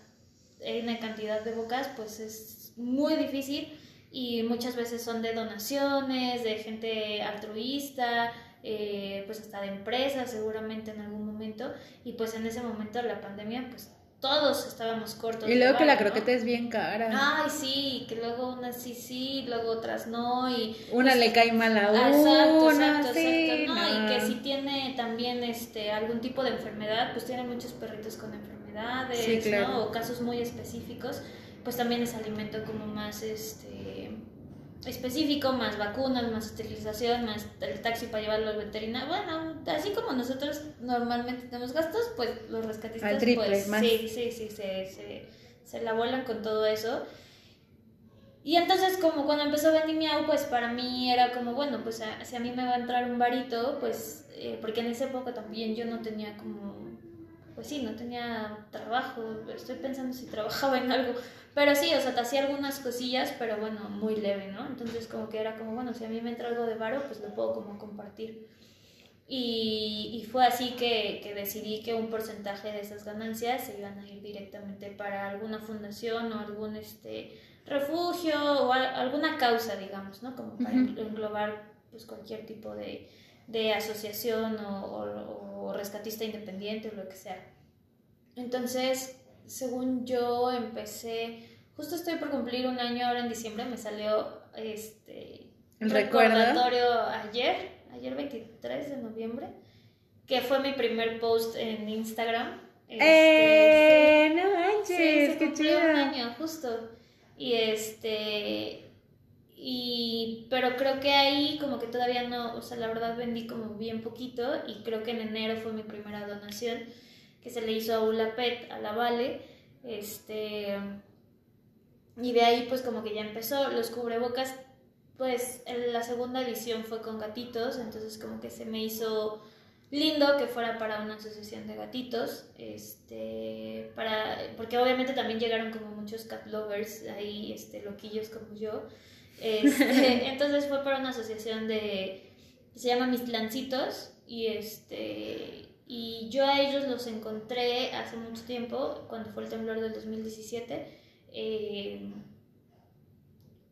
una cantidad de bocas pues es muy difícil y muchas veces son de donaciones, de gente altruista, eh, pues hasta de empresas seguramente en algún momento y pues en ese momento la pandemia pues todos estábamos cortos. Y luego que la croqueta es bien cara. Ay, sí, que luego unas sí, sí, luego otras no, y... Una pues, le cae mal a Ah, Exacto, una, exacto, sí, exacto, ¿no? no. Y que si tiene también este algún tipo de enfermedad, pues tiene muchos perritos con enfermedades, Sí, claro. ¿no? O casos muy específicos, pues también es alimento como más este específico, más vacunas, más esterilización, más el taxi para llevarlo al veterinario. Bueno, así como nosotros normalmente tenemos gastos, pues los rescatistas Al triple, pues más. sí, sí, sí, se, se, se la vuelan con todo eso. Y entonces como cuando empezó Vendimiao, pues para mí era como, bueno, pues a- si a mí me va a entrar un varito, pues, eh, porque en esa época también yo no tenía como, pues sí, no tenía trabajo, estoy pensando si trabajaba en algo, pero sí, o sea, te hacía algunas cosillas, pero bueno, muy leve, ¿no? Entonces como que era como, bueno, si a mí me entra algo de varo, pues lo puedo como compartir. Y, y fue así que, que decidí que un porcentaje de esas ganancias se iban a ir directamente para alguna fundación o algún este refugio o al- alguna causa, digamos, ¿no? Como para englobar pues cualquier tipo de, de asociación o, o- o rescatista independiente o lo que sea. Entonces, según yo empecé, justo estoy por cumplir un año ahora en diciembre, me salió este El recordatorio ayer, ayer 23 de noviembre, que fue mi primer post en Instagram. Este, ¡Eh! No manches, sí, se qué cumplió un año, justo. Y este. Y. Pero creo que ahí, como que todavía no. O sea, la verdad vendí como bien poquito. Y creo que en enero fue mi primera donación. Que se le hizo a Ulapet, a la Vale. Este. Y de ahí, pues, como que ya empezó. Los cubrebocas, pues, en la segunda edición fue con gatitos. Entonces, como que se me hizo lindo que fuera para una asociación de gatitos, este, para, porque obviamente también llegaron como muchos cat lovers ahí, este, loquillos como yo, este, entonces fue para una asociación de, se llama Mis Plancitos, y este, y yo a ellos los encontré hace mucho tiempo, cuando fue el temblor del 2017, eh,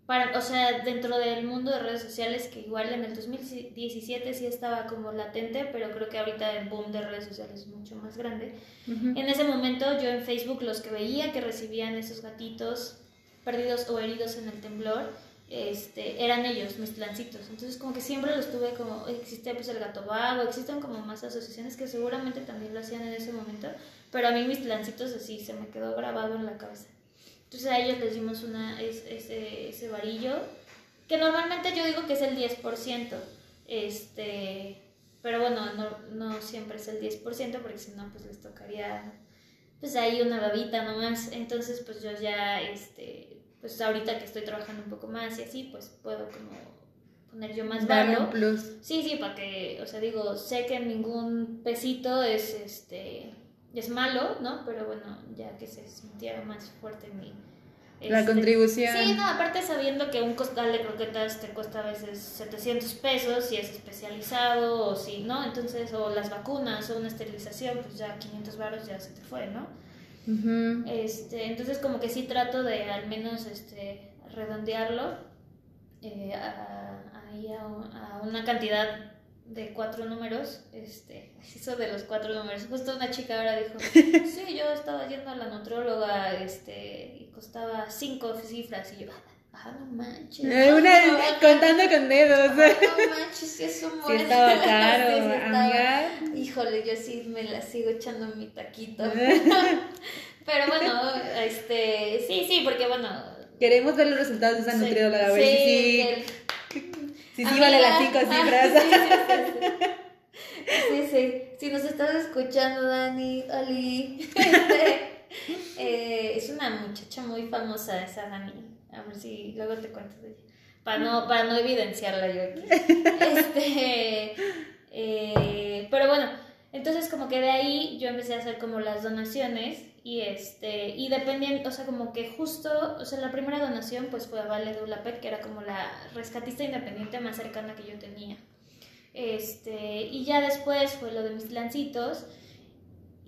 para, o sea, dentro del mundo de redes sociales, que igual en el 2017 sí estaba como latente, pero creo que ahorita el boom de redes sociales es mucho más grande. Ujú. En ese momento yo en Facebook los que veía que recibían esos gatitos perdidos o heridos en el temblor, este, eran ellos, mis plancitos. Entonces como que siempre los tuve como, existe pues el gato vago, existen como más asociaciones que seguramente también lo hacían en ese momento, pero a mí mis plancitos así se me quedó grabado en la cabeza. Entonces a ellos les dimos una, es- ese, ese varillo, que normalmente yo digo que es el 10%, este, pero bueno, no, no siempre es el 10%, porque si no, pues les tocaría, pues ahí una babita nomás. Entonces, pues yo ya, este, pues ahorita que estoy trabajando un poco más y así, pues puedo como poner yo más un plus. Sí, sí, para que, o sea, digo, sé que ningún pesito es, este, es malo, ¿no? Pero bueno, ya que se sintiera más fuerte mi... La este, contribución. Sí, no, aparte sabiendo que un costal de croquetas te cuesta a veces 700 pesos si es especializado o si, ¿no? Entonces, o las vacunas o una esterilización, pues ya 500 baros ya se te fue, ¿no? Ujú. Este, entonces como que sí trato de al menos este, redondearlo eh, a, a, a una cantidad de cuatro números. Este, eso de los cuatro números. Justo una chica ahora dijo, sí, yo estaba yendo a la nutrióloga este, y costaba cinco cifras. Y yo, ah, no manches. Eh, no, no, contando con dedos. no manches, sí es un Sí buen. estaba caro, Sí, sí estaba. amiga. Híjole, yo sí me la sigo echando mi taquito. Pero bueno, este, sí, sí, porque bueno. Queremos ver los resultados de esa sí, nutrióloga, a ver sí, si sí, si sí vale las cinco ah, cifras. Sí, sí. Si nos estás escuchando, Dani, Oli. Este, eh, es una muchacha muy famosa esa Dani. A ver si luego te cuento de ella. Para no, para no evidenciarla yo aquí. Este, eh, pero bueno, entonces como que de ahí yo empecé a hacer como las donaciones y este y dependiendo, o sea, como que justo, o sea, la primera donación pues fue a Vale Dulapet, que era como la rescatista independiente más cercana que yo tenía. Este, y ya después fue lo de mis lancitos.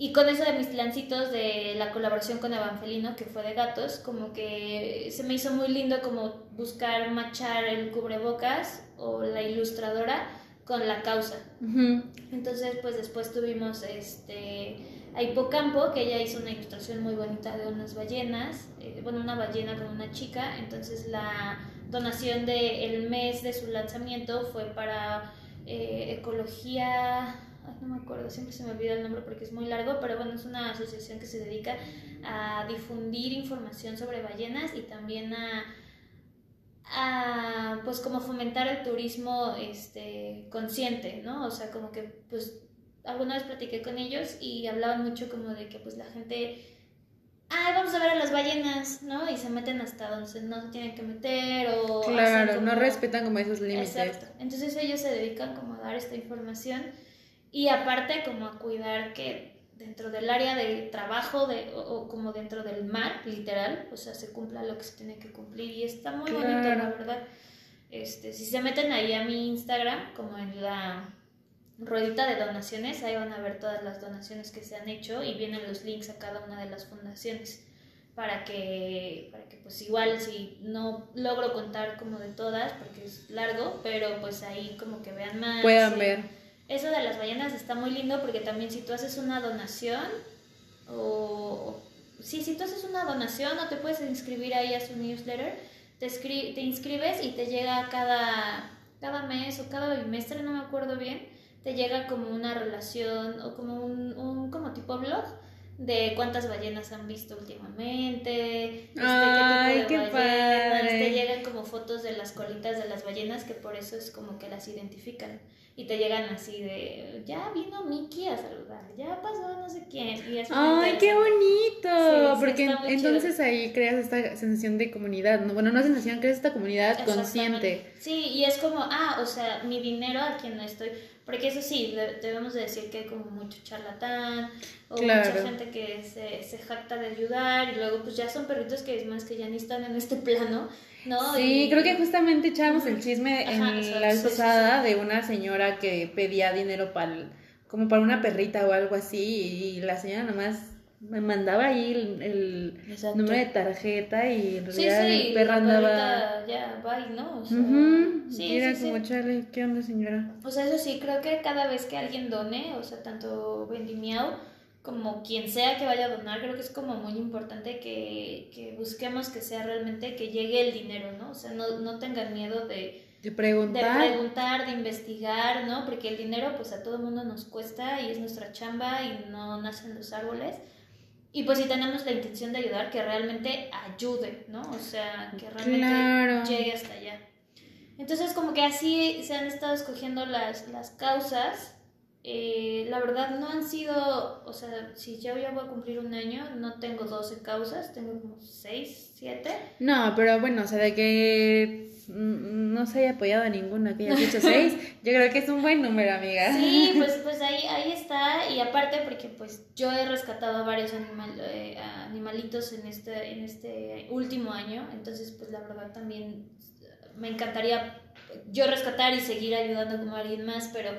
Y con eso de mis lancitos de la colaboración con Evangelino, que fue de gatos, como que se me hizo muy lindo como buscar machar el cubrebocas o la ilustradora con la causa. Entonces, pues después tuvimos este, a Hipocampo, que ella hizo una ilustración muy bonita de unas ballenas, eh, bueno, una ballena con una chica. Entonces, la donación del mes de su lanzamiento fue para eh, ecología. Ay, no me acuerdo, siempre se me olvida el nombre porque es muy largo, pero bueno, es una asociación que se dedica a difundir información sobre ballenas y también a a pues como fomentar el turismo este consciente, ¿no? O sea, como que pues alguna vez platiqué con ellos y hablaban mucho como de que pues la gente ah, vamos a ver a las ballenas, ¿no? Y se meten hasta donde no se tienen que meter o Claro, no respetan como esos límites. Exacto. Entonces ellos se dedican como a dar esta información y aparte como a cuidar que dentro del área de trabajo de, o, o como dentro del mar, literal, o sea, se cumpla lo que se tiene que cumplir y está muy bonito, la verdad. Este, si se meten ahí a mi Instagram, como en la ruedita de donaciones, ahí van a ver todas las donaciones que se han hecho y vienen los links a cada una de las fundaciones para que, para que pues igual si no logro contar como de todas porque es largo, pero pues ahí como que vean más. Puedan eh, ver. Eso de las ballenas está muy lindo porque también si tú haces una donación o... Sí, si tú haces una donación o te puedes inscribir ahí a su newsletter, te, escri- te inscribes y te llega cada, cada mes o cada bimestre, no me acuerdo bien, te llega como una relación o como un, un como tipo blog de cuántas ballenas han visto últimamente, este, Ay, qué tipo qué de ballenas, padre. te llegan como fotos de las colitas de las ballenas que por eso es como que las identifican y te llegan así de ya vino Mickey a saludar, ya pasó no sé quién y es Ay, qué bonito. Sí, Porque entonces ahí creas esta sensación de comunidad. ¿no? Bueno, no sensación, creas esta comunidad consciente. Sí, y es como, ah, o sea, mi dinero a quien no estoy. Porque eso sí, de- debemos de decir que hay como mucho charlatán o Claro. mucha gente que se, se jacta de ayudar y luego pues ya son perritos que es más que ya ni están en este plano, ¿no? Sí, Y- creo que justamente echábamos el chisme en la vez sí, sí, pasada sí. de una señora que pedía dinero para como para una perrita o algo así y la señora nomás me mandaba ahí el, número de tarjeta y en realidad sí, el perro andaba... ya, bye, ¿no? O sea, sí, y era sí, sí. como, chale, ¿qué onda señora? O sea, eso sí, creo que cada vez que alguien done, o sea, tanto Vendimiao como quien sea que vaya a donar, creo que es como muy importante que, que busquemos que sea realmente que llegue el dinero, ¿no? O sea, no, no tengan miedo de, De de preguntar. preguntar, de investigar, ¿no? Porque el dinero pues a todo mundo nos cuesta y es nuestra chamba y no nacen los árboles. Y pues si tenemos la intención de ayudar, que realmente ayude, ¿no? O sea, que realmente Claro. llegue hasta allá. Entonces como que así se han estado escogiendo las, las causas. Eh, la verdad no han sido, o sea, si yo ya voy a cumplir un año, no tengo 12 causas, tengo como 6, 7. No, pero bueno, o sea, de que mm, no se haya apoyado a ninguna que haya dicho seis, yo creo que es un buen número, amiga. Sí, pues, pues ahí, ahí está. Y aparte porque pues yo he rescatado a varios animal, eh, animalitos en este, en este último año. Entonces, pues la verdad también me encantaría yo rescatar y seguir ayudando como alguien más, pero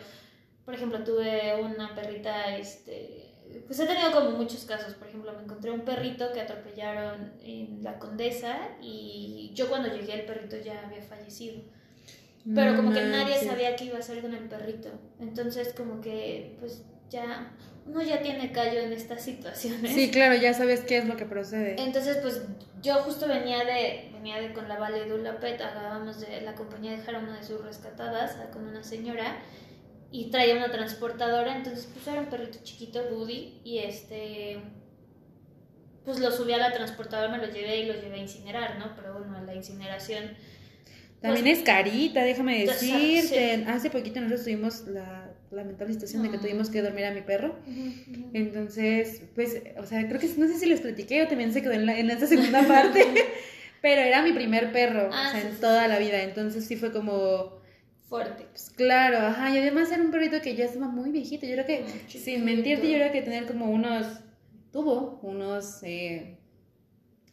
por ejemplo tuve una perrita, este, pues he tenido como muchos casos, por ejemplo me encontré un perrito que atropellaron en la Condesa y yo cuando llegué el perrito ya había fallecido. Pero como que nadie sabía qué iba a hacer con el perrito. Entonces como que pues ya uno ya tiene callo en estas situaciones. Sí, claro, ya sabes qué es lo que procede. Entonces, pues yo justo venía de, venía de con la Vale Dulapet, acabamos de, la compañía de dejar una de sus rescatadas con una señora y traía una transportadora, entonces pues era un perrito chiquito, Woody, y este, pues lo subí a la transportadora, me lo llevé y lo llevé a incinerar, ¿no? Pero bueno, la incineración... También pues, es carita, déjame decirte. Hace poquito nosotros tuvimos la lamentable situación de que tuvimos que dormir a mi perro. Entonces, pues, o sea, creo que no sé si les platiqué o también se quedó en, la, en esta segunda parte, pero era mi primer perro, o Ah, sea, sí, en sí, toda la vida. Entonces sí fue como, Fuerte. pues claro, ajá, y además era un perrito que ya estaba muy viejito. Yo creo que, sin mentirte, yo creo que tener como unos, tuvo unos, eh,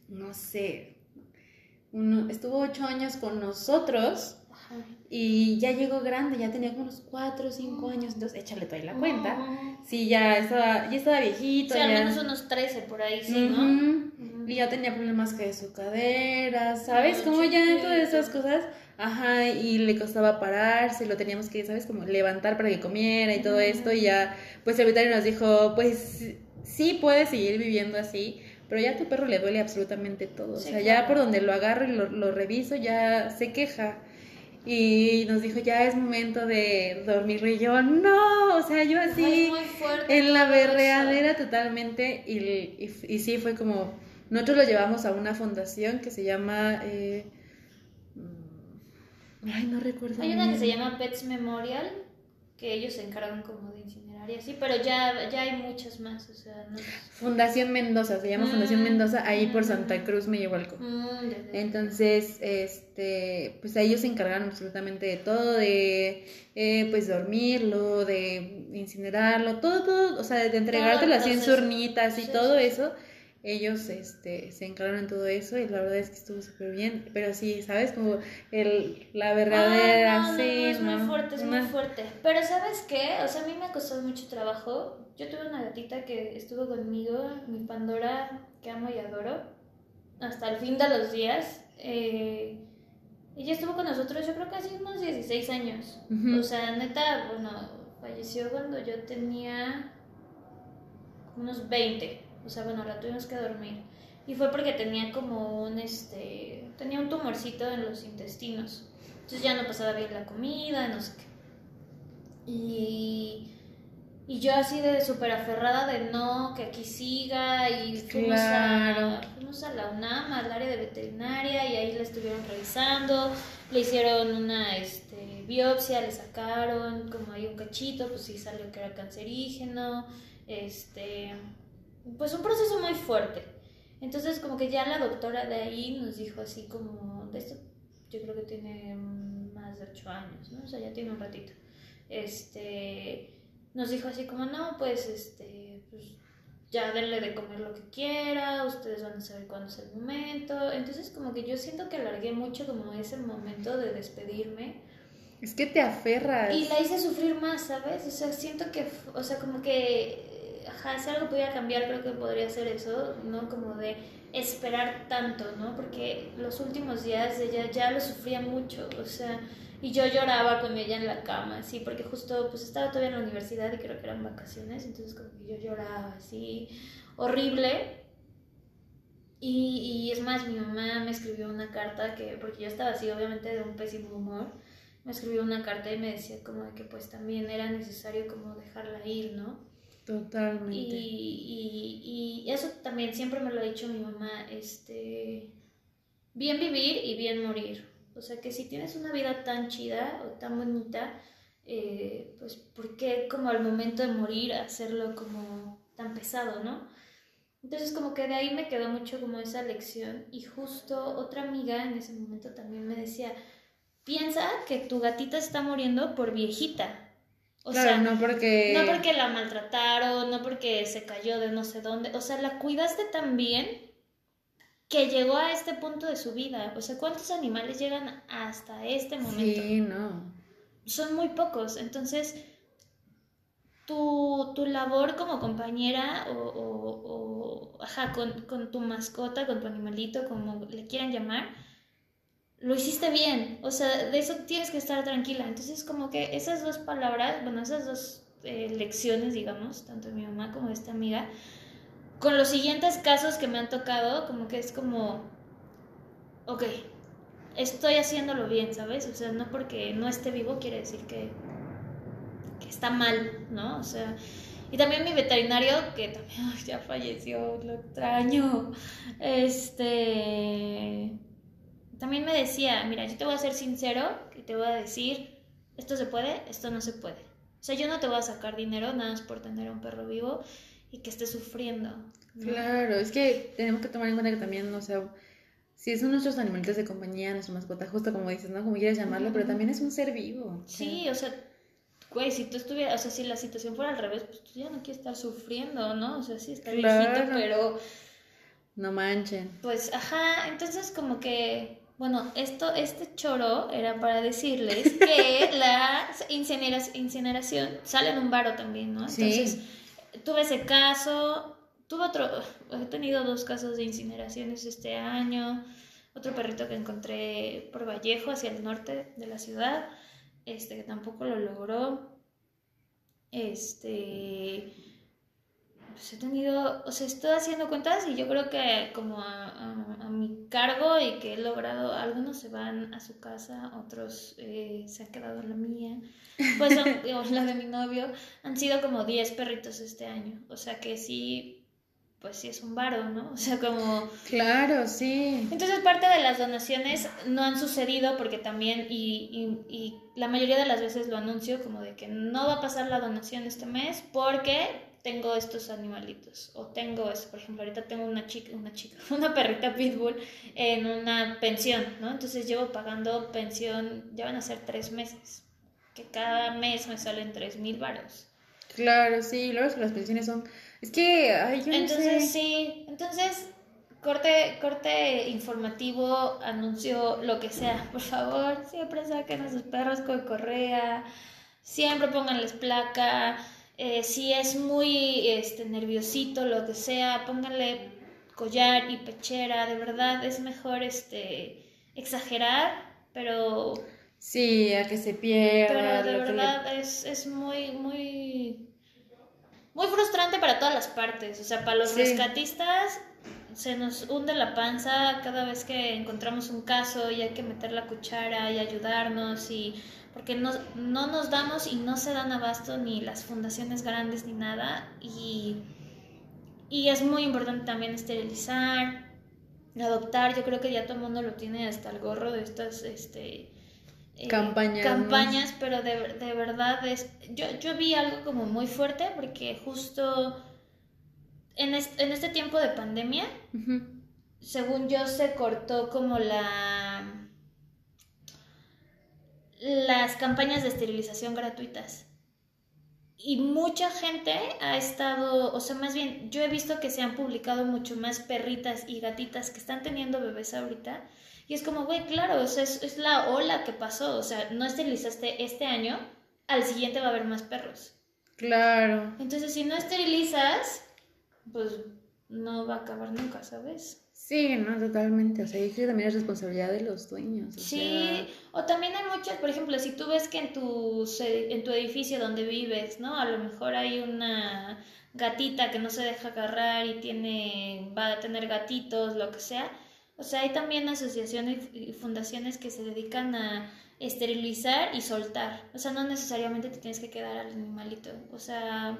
no sé, uno, estuvo ocho años con nosotros. Ajá. Y ya llegó grande, ya tenía como unos 4 o 5 años, entonces échale toda la cuenta. Sí, ya estaba, ya estaba viejito. Sí, al ya... menos unos 13 por ahí, sí, ¿no? Y ya tenía problemas que de su cadera, ¿sabes? Como ya todas esas cosas. Ajá, y le costaba pararse, lo teníamos que, ¿sabes? Como levantar para que comiera y todo esto. Y ya, pues el veterinario nos dijo, pues sí puedes seguir viviendo así, pero ya a tu perro le duele absolutamente todo. Sí, o sea, ya por donde lo agarro y lo, lo reviso, ya se queja. Y nos dijo, ya es momento de dormir. Y yo, no, o sea, yo Ay, así es muy fuerte en la todo eso. berreadera totalmente. Y, y, y sí, fue como, nosotros lo llevamos a una fundación que se llama... eh, ay, no recuerdo. Hay una que se llama Pets Memorial, que ellos se encargan como de incinerar y así, pero ya, ya hay muchas más, o sea, no... Fundación Mendoza, se llama Fundación Mm, Mendoza, ahí por mm. Santa Cruz, Mellehualco. Mm. Entonces, este, pues ellos se encargan absolutamente de todo, de eh, pues dormirlo, de incinerarlo, todo, todo, o sea, de entregártelo el así en surnitas y Sí, todo sí. eso. Ellos este, se encargaron en todo eso y la verdad es que estuvo súper bien. Pero sí, ¿sabes? Como el, la verdadera, no, sí, no, es muy fuerte, es muy fuerte. Pero ¿sabes qué? O sea, a mí me ha costado mucho trabajo. Yo tuve una gatita que estuvo conmigo, mi Pandora, que amo y adoro, hasta el fin de los días. Eh, ella estuvo con nosotros, yo creo que hace unos 16 años. O sea, neta, bueno, falleció cuando yo tenía unos 20. O sea, bueno, la tuvimos que dormir. Y fue porque tenía como un, este, tenía un tumorcito en los intestinos. Entonces ya no pasaba bien la comida, no sé qué. Y, y yo así de súper aferrada de no, que aquí siga. Y fuimos, Claro. a, fuimos a la UNAM, al área de veterinaria, y ahí la estuvieron revisando. Le hicieron una este, biopsia, le sacaron como ahí un cachito, pues sí salió que era cancerígeno. Este, pues un proceso muy fuerte. Entonces como que ya la doctora de ahí nos dijo así como, de esto yo creo que tiene más de 8 años, ¿no? O sea, ya tiene un ratito. Este, nos dijo así como, no, pues este, pues ya denle de comer lo que quiera, ustedes van a saber cuándo es el momento. Entonces como que yo siento que alargué mucho como ese momento de despedirme. Es que te aferras. Y la hice sufrir más, ¿sabes? O sea, siento que, o sea, como que, ajá, si algo pudiera cambiar, creo que podría ser eso, ¿no? Como de esperar tanto, ¿no? Porque los últimos días ella ya lo sufría mucho, o sea, y yo lloraba con ella en la cama, sí, porque justo, pues estaba todavía en la universidad y creo que eran vacaciones, entonces como que yo lloraba así, horrible. Y, y es más, mi mamá me escribió una carta que, porque yo estaba así, obviamente, de un pésimo humor me escribió una carta y me decía como de que pues también era necesario como dejarla ir, ¿no? Y, Totalmente. y, y eso también siempre me lo ha dicho mi mamá, este, bien vivir y bien morir. O sea que si tienes una vida tan chida o tan bonita, eh, pues ¿por qué como al momento de morir hacerlo como tan pesado, no? Entonces como que de ahí me quedó mucho como esa lección y justo otra amiga en ese momento también me decía, piensa que tu gatita está muriendo por viejita. O claro, sea, no porque... no porque la maltrataron, no porque se cayó de no sé dónde. O sea, la cuidaste tan bien que llegó a este punto de su vida. O sea, ¿cuántos animales llegan hasta este momento? Sí, no. Son muy pocos. Entonces, tu, tu labor como compañera o, o, o ajá, con, con tu mascota, con tu animalito, como le quieran llamar, lo hiciste bien, o sea, de eso tienes que estar tranquila. Entonces, como que esas dos palabras, bueno, esas dos eh, lecciones, digamos, tanto de mi mamá como de esta amiga, con los siguientes casos que me han tocado, como que es como, ok, estoy haciéndolo bien, ¿sabes? O sea, no porque no esté vivo quiere decir que, está mal, ¿no? O sea, y también mi veterinario, que también ya falleció, lo extraño, este también me decía, mira, yo te voy a ser sincero y te voy a decir, esto se puede, esto no se puede. O sea, yo no te voy a sacar dinero nada más por tener un perro vivo y que esté sufriendo. ¿no? Claro, es que tenemos que tomar en cuenta que también, o sea, si son nuestros animalitos de compañía, nuestra mascota, justo como dices, ¿no? Como quieras llamarlo, pero también es un ser vivo. Sí, o sea, güey, si tú estuvieras, o sea, si la situación fuera al revés, pues tú ya no quieres estar sufriendo, ¿no? O sea, sí está Claro. viejito, pero No manchen. pues, ajá, entonces como que, bueno, esto, este choro era para decirles que la incinera- incineración sale en un varo también, ¿no? Sí. Entonces, tuve ese caso, tuve otro, he tenido dos casos de incineraciones este año, otro perrito que encontré por Vallejo, hacia el norte de la ciudad, este, que tampoco lo logró. Este, pues he tenido, o sea, estoy haciendo cuentas y yo creo que como a, a- a mi cargo y que he logrado, algunos se van a su casa, otros eh, se han quedado en la mía, pues son, o la de mi novio, han sido como 10 perritos este año, o sea que sí, pues sí es un varo, ¿no? O sea, como... Claro, sí. Entonces parte de las donaciones no han sucedido porque también, y, y, y la mayoría de las veces lo anuncio como de que no va a pasar la donación este mes porque tengo estos animalitos o tengo eso, por ejemplo, ahorita tengo una chica, una chica, una perrita pitbull en una pensión, ¿no? Entonces llevo pagando pensión, ya van a ser tres meses, que cada mes me salen tres mil varos. Claro, sí. Luego es que las pensiones son. Es que, ay, yo no Entonces, sé. sí, entonces, corte, corte informativo, anuncio, lo que sea, por favor, siempre saquen a sus perros con correa, siempre pónganles placa, eh, si es muy este, nerviosito, lo que sea, pónganle collar y pechera, de verdad es mejor este, exagerar, pero, Sí, a que se pierda. pero de le- verdad es, es muy, muy, muy frustrante para todas las partes. O sea, para los Sí. rescatistas se nos hunde la panza cada vez que encontramos un caso y hay que meter la cuchara y ayudarnos y porque no, no nos damos y no se dan abasto ni las fundaciones grandes ni nada. Y, y es muy importante también esterilizar, adoptar, yo creo que ya todo el mundo lo tiene hasta el gorro de estas este eh, Campañas, campañas pero de, de verdad es yo, yo vi algo como muy fuerte porque justo en este, en este tiempo de pandemia según yo se cortó como la las campañas de esterilización gratuitas y mucha gente ha estado, o sea, más bien, yo he visto que se han publicado mucho más perritas y gatitas que están teniendo bebés ahorita. Y es como, güey, claro, o sea, es, es la ola que pasó. O sea, no esterilizaste este año, al siguiente va a haber más perros. Claro. Entonces, si no esterilizas, pues no va a acabar nunca, ¿sabes? Sí, no, totalmente. O sea, yo creo que también es responsabilidad de los dueños. o Sí, o también hay muchos, por ejemplo, si tú ves que en tu, se- en tu edificio donde vives, ¿no? A lo mejor hay una gatita que no se deja agarrar y tiene, va a tener gatitos, lo que sea. O sea, hay también asociaciones y fundaciones que se dedican a esterilizar y soltar. O sea, no necesariamente te tienes que quedar al animalito. O sea,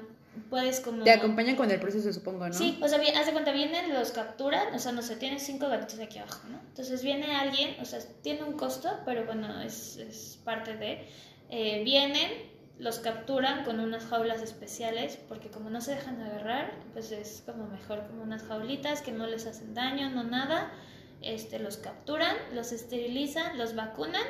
puedes como... Te acompañan con el proceso, supongo, ¿no? Sí, o sea, haz de cuenta, vienen, los capturan, o sea, no sé, tienes cinco gatitos aquí abajo, ¿no? Entonces viene alguien, o sea, tiene un costo, pero bueno, es, es parte de... eh, vienen, los capturan con unas jaulas especiales, porque como no se dejan agarrar, pues es como mejor como unas jaulitas que no les hacen daño, no nada. Este, los capturan, los esterilizan, los vacunan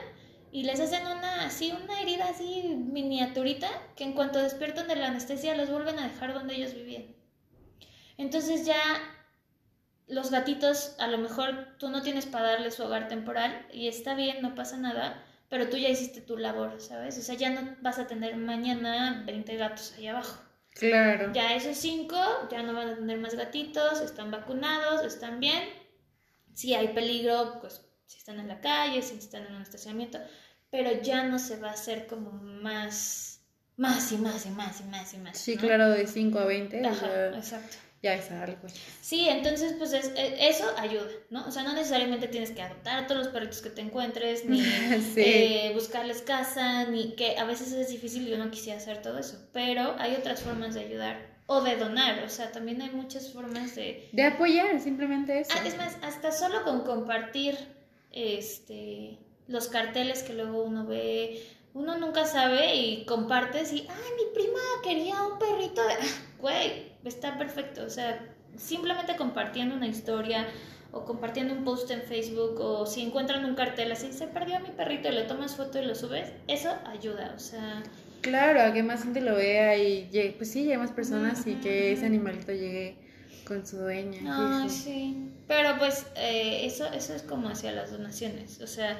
y les hacen una así una herida así miniaturita que en cuanto despiertan de la anestesia los vuelven a dejar donde ellos vivían. Entonces ya los gatitos a lo mejor tú no tienes para darles su hogar temporal y está bien, no pasa nada, pero tú ya hiciste tu labor, ¿sabes? O sea, ya no vas a tener mañana 20 gatos ahí abajo. Claro. Ya esos cinco ya no van a tener más gatitos, están vacunados, están bien. Si hay peligro, pues si están en la calle, si están en un estacionamiento, pero ya no se va a hacer como más, más y más y más y más y más. Sí, claro, de 5 a 20. Ajá, exacto. Ya es algo. Sí, entonces pues es, e, eso ayuda, ¿no? O sea, no necesariamente tienes que adoptar a todos los perritos que te encuentres, ni eh, buscarles casa, ni que a veces es difícil y yo no quisiera hacer todo eso, pero hay otras formas de ayudar o de donar, o sea, también hay muchas formas de... De apoyar, simplemente eso. Ah, es más, hasta solo con compartir este, los carteles que luego uno ve, uno nunca sabe y compartes y, ay, mi prima quería un perrito de... Güey, está perfecto, o sea, simplemente compartiendo una historia o compartiendo un post en Facebook o si encuentran un cartel así, se perdió mi perrito y le tomas foto y lo subes, eso ayuda, o sea... Claro, a que más gente lo vea y pues sí, llegue más personas y que ese animalito llegue con su dueña. Ah, sí. Pero pues eh, eso, eso es como hacia las donaciones. O sea,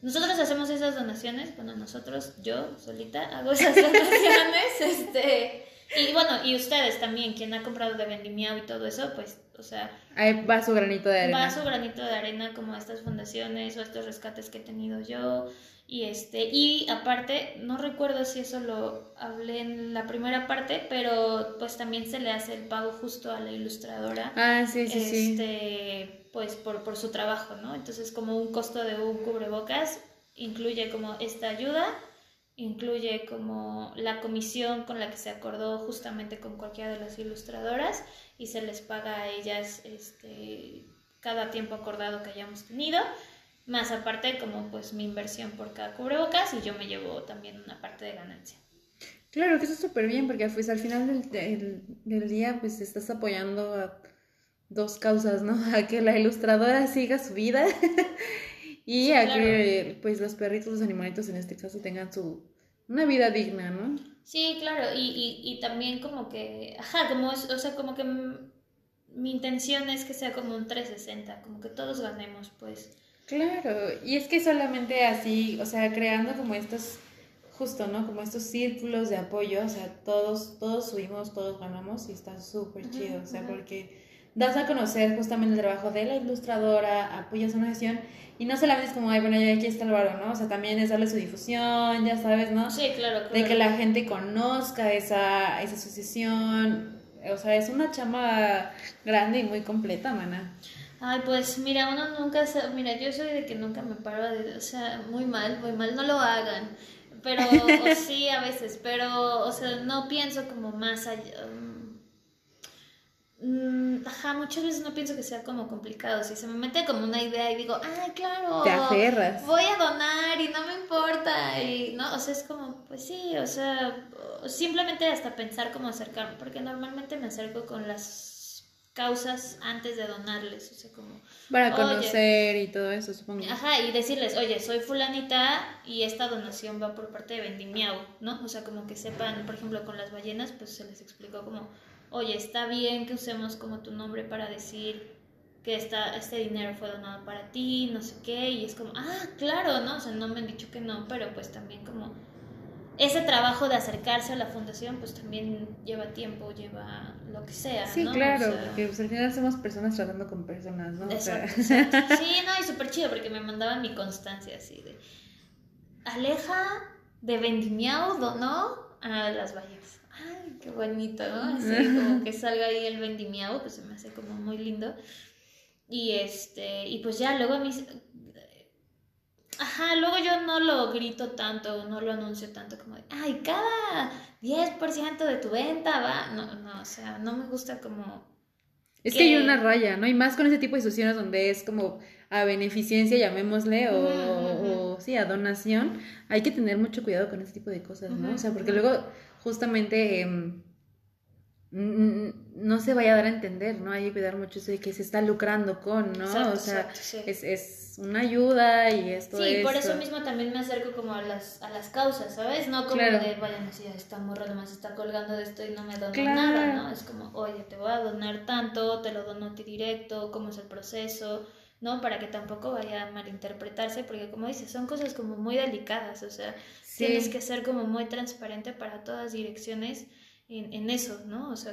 nosotros hacemos esas donaciones, bueno, nosotros, yo solita, hago esas donaciones, este, y bueno, y ustedes también, quien ha comprado de Vendimiao y todo eso, pues, o sea... Ahí va su granito de arena. Va su granito de arena como estas fundaciones o estos rescates que he tenido yo. Y este, y aparte, no recuerdo si eso lo hablé en la primera parte, pero pues también se le hace el pago justo a la ilustradora. Ah, sí, sí, este, Pues por, por su trabajo, ¿no? Entonces, como un costo de un cubrebocas, incluye como esta ayuda, incluye como la comisión con la que se acordó justamente con cualquiera de las ilustradoras y se les paga a ellas este, cada tiempo acordado que hayamos tenido más aparte como pues mi inversión por cada cubrebocas y yo me llevo también una parte de ganancia. Claro, que eso es súper bien porque pues al final del, del, día pues estás apoyando a dos causas, ¿no? A que la ilustradora siga su vida y a que pues los perritos, los animalitos en este caso tengan su una vida digna, ¿no? Sí, claro, y, y, y también como que, ajá, como es, o sea, como que mi intención es que sea como un 360, como que todos ganemos, pues. Claro, y es que solamente así, o sea, creando como estos, justo, ¿no? Como estos círculos de apoyo, o sea, todos, todos subimos, todos ganamos y está súper chido, o sea, porque das a conocer justamente el trabajo de la ilustradora, apoyas a una gestión y no solamente es como, ay, bueno, ya aquí está el barro, ¿no? O sea, también es darle su difusión, ya sabes, ¿no? Sí, claro, claro. De que la gente conozca esa, esa asociación, o sea, es una chama grande y muy completa, mana. Ay, pues mira, uno nunca sabe, mira, yo soy de que nunca me paro de, o sea, muy mal, muy mal, no lo hagan, pero sí a veces, pero, o sea, no pienso como más allá. Mm, ajá, muchas veces no pienso que sea como complicado. Si se me mete como una idea y digo, ay, claro, te aferras. Voy a donar y no me importa. Y no, o sea, es como, pues sí, o sea, simplemente hasta pensar cómo acercarme, porque normalmente me acerco con las causas antes de donarles, o sea, como... Para conocer y todo eso, supongo. Ajá, y decirles, oye, soy fulanita y esta donación va por parte de Vendimiao, ¿no? O sea, como que sepan, por ejemplo, con las ballenas, pues se les explicó como, oye, está bien que usemos como tu nombre para decir que esta, este dinero fue donado para ti, no sé qué, y es como, ah, claro, ¿no? O sea, no me han dicho que no, pero pues también como ese trabajo de acercarse a la fundación pues también lleva tiempo, lleva lo que sea. Sí, claro, porque pues, al final somos personas tratando con personas, ¿no? Exacto, Sí, no, y súper chido porque me mandaban mi constancia así de Aleja de Vendimiao donó a las ballenas. Ay, qué bonito, ¿no? Así como que salga ahí el Vendimiao, pues se me hace como muy lindo. Y este, y pues ya luego a mis Ajá, luego yo no lo grito tanto, no lo anuncio tanto como de, ay, cada 10% de tu venta va. No, no, o sea, no me gusta como. Es que, hay una raya, ¿no? Y más con ese tipo de instituciones donde es como a beneficencia, llamémosle, o, sí, a donación, hay que tener mucho cuidado con ese tipo de cosas, ¿no? o sea, porque luego justamente em, no se vaya a dar a entender, ¿no? Hay que cuidar mucho eso de que se está lucrando con, ¿no? o sea, es, es es una ayuda y esto Sí, por eso mismo también me acerco como a las, a las causas, ¿sabes? No como de, vayan así, esta morra nomás está colgando de esto y no me dona nada, ¿no? Es como, oye, te voy a donar tanto, te lo dono a ti directo, cómo es el proceso, ¿no? Para que tampoco vaya a malinterpretarse, porque como dices, son cosas como muy delicadas, o sea, tienes que ser como muy transparente para todas direcciones en, en eso, ¿no? O sea,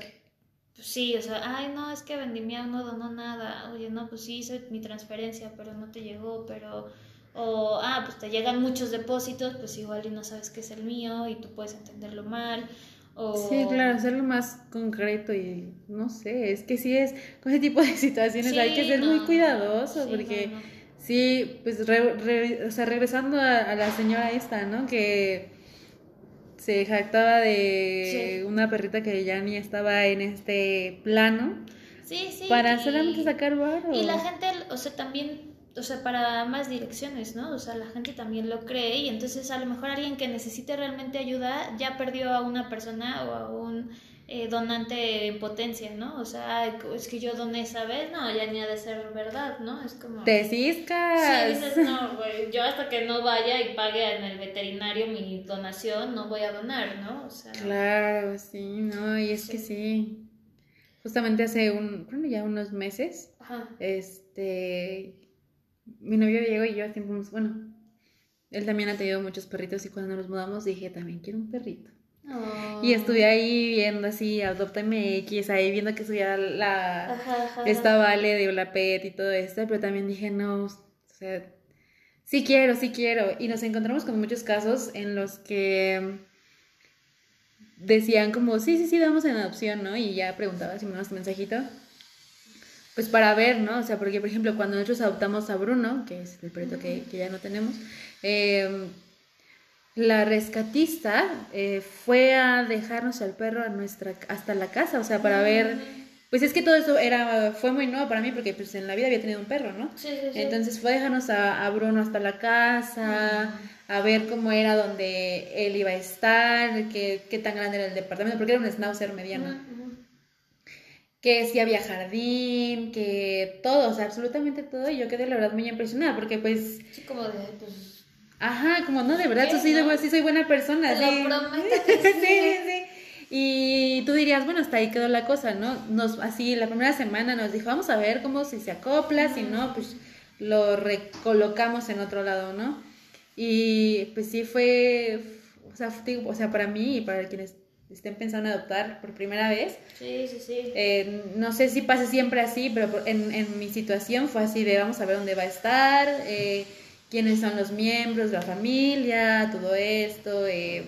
pues sí, o sea, ay, no, es que Vendimia no donó nada, oye, no, pues sí hice mi transferencia, pero no te llegó, pero, o, ah, pues te llegan muchos depósitos, pues igual y no sabes qué es el mío y tú puedes entenderlo mal. O... Sí, claro, hacerlo más concreto y no sé, es que sí es, con ese tipo de situaciones hay que ser muy cuidadoso porque sí, pues, o sea, regresando a la señora esta, ¿no? Que se jactaba de una perrita que ya ni estaba en este plano. Sí, sí. Para solamente sacar barro. Y la gente, o sea, también, o sea, para más direcciones, ¿no? O sea, la gente también lo cree y entonces a lo mejor alguien que necesite realmente ayuda ya perdió a una persona o a un eh, donante en potencia, ¿no? O sea, es que yo doné esa vez, no, ya ni ha de ser verdad, ¿no? Es como... Te ciscas. Sí, dices, no, güey, yo hasta que no vaya y pague en el veterinario mi donación, no voy a donar, ¿no? O sea... Claro, sí, no, y es que sí. Justamente hace un, bueno, ya unos meses, Ajá. este, mi novio Diego y yo siempre, bueno, él también ha tenido muchos perritos y cuando nos mudamos dije, también quiero un perrito. Y estuve ahí viendo así Adopta MX, ahí viendo que subía la esta vale de la pet y todo esto, pero también dije, no, o sea, sí quiero, sí quiero. Y nos encontramos con muchos casos en los que decían como, sí, sí, sí, damos en adopción, ¿no? Y ya preguntaba si me dabas un mensajito. Pues para ver, ¿no? O sea, porque por ejemplo, cuando nosotros adoptamos a Bruno, que es el perrito que, que ya no tenemos, eh, la rescatista eh, fue a dejarnos al perro a nuestra, hasta la casa, o sea, para ver, pues es que todo eso era, fue muy nuevo para mí porque pues en la vida había tenido un perro, ¿no? Sí, sí, sí. Entonces fue a dejarnos a, Bruno hasta la casa, a ver cómo era donde él iba a estar, qué, qué tan grande era el departamento, porque era un schnauzer mediano. Que si había jardín, que todo, o sea, absolutamente todo, y yo quedé la verdad muy impresionada, porque pues... Sí, como de, pues Ajá, como no, de verdad, tú sí, sí soy buena persona. Te sí. lo prometo sí. sí, sí. Y tú dirías, bueno, hasta ahí quedó la cosa, ¿no? Nos, así, la primera semana nos dijo, vamos a ver cómo si se acopla, si no, pues lo recolocamos en otro lado, ¿no? Y pues sí fue, o sea, o sea para mí y para quienes estén pensando en adoptar por primera vez. Sí, sí, sí. Eh, no sé si pase siempre así, pero en, en mi situación fue así de vamos a ver dónde va a estar. Eh, quiénes son los miembros de la familia, todo esto, eh,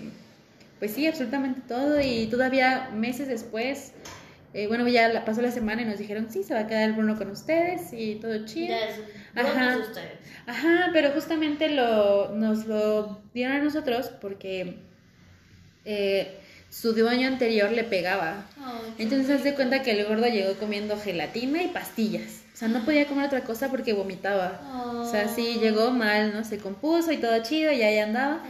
pues sí, absolutamente todo y todavía meses después, eh, bueno, ya pasó la semana y nos dijeron, sí, se va a quedar el Bruno con ustedes y todo chido. Ajá. Ajá, pero justamente lo, nos lo dieron a nosotros porque eh, su dueño anterior le pegaba. Entonces se cuenta que el gordo llegó comiendo gelatina y pastillas. Sea, no podía comer otra cosa porque vomitaba. O sea, sí, llegó mal, ¿no? Se compuso y todo chido y ahí andaba.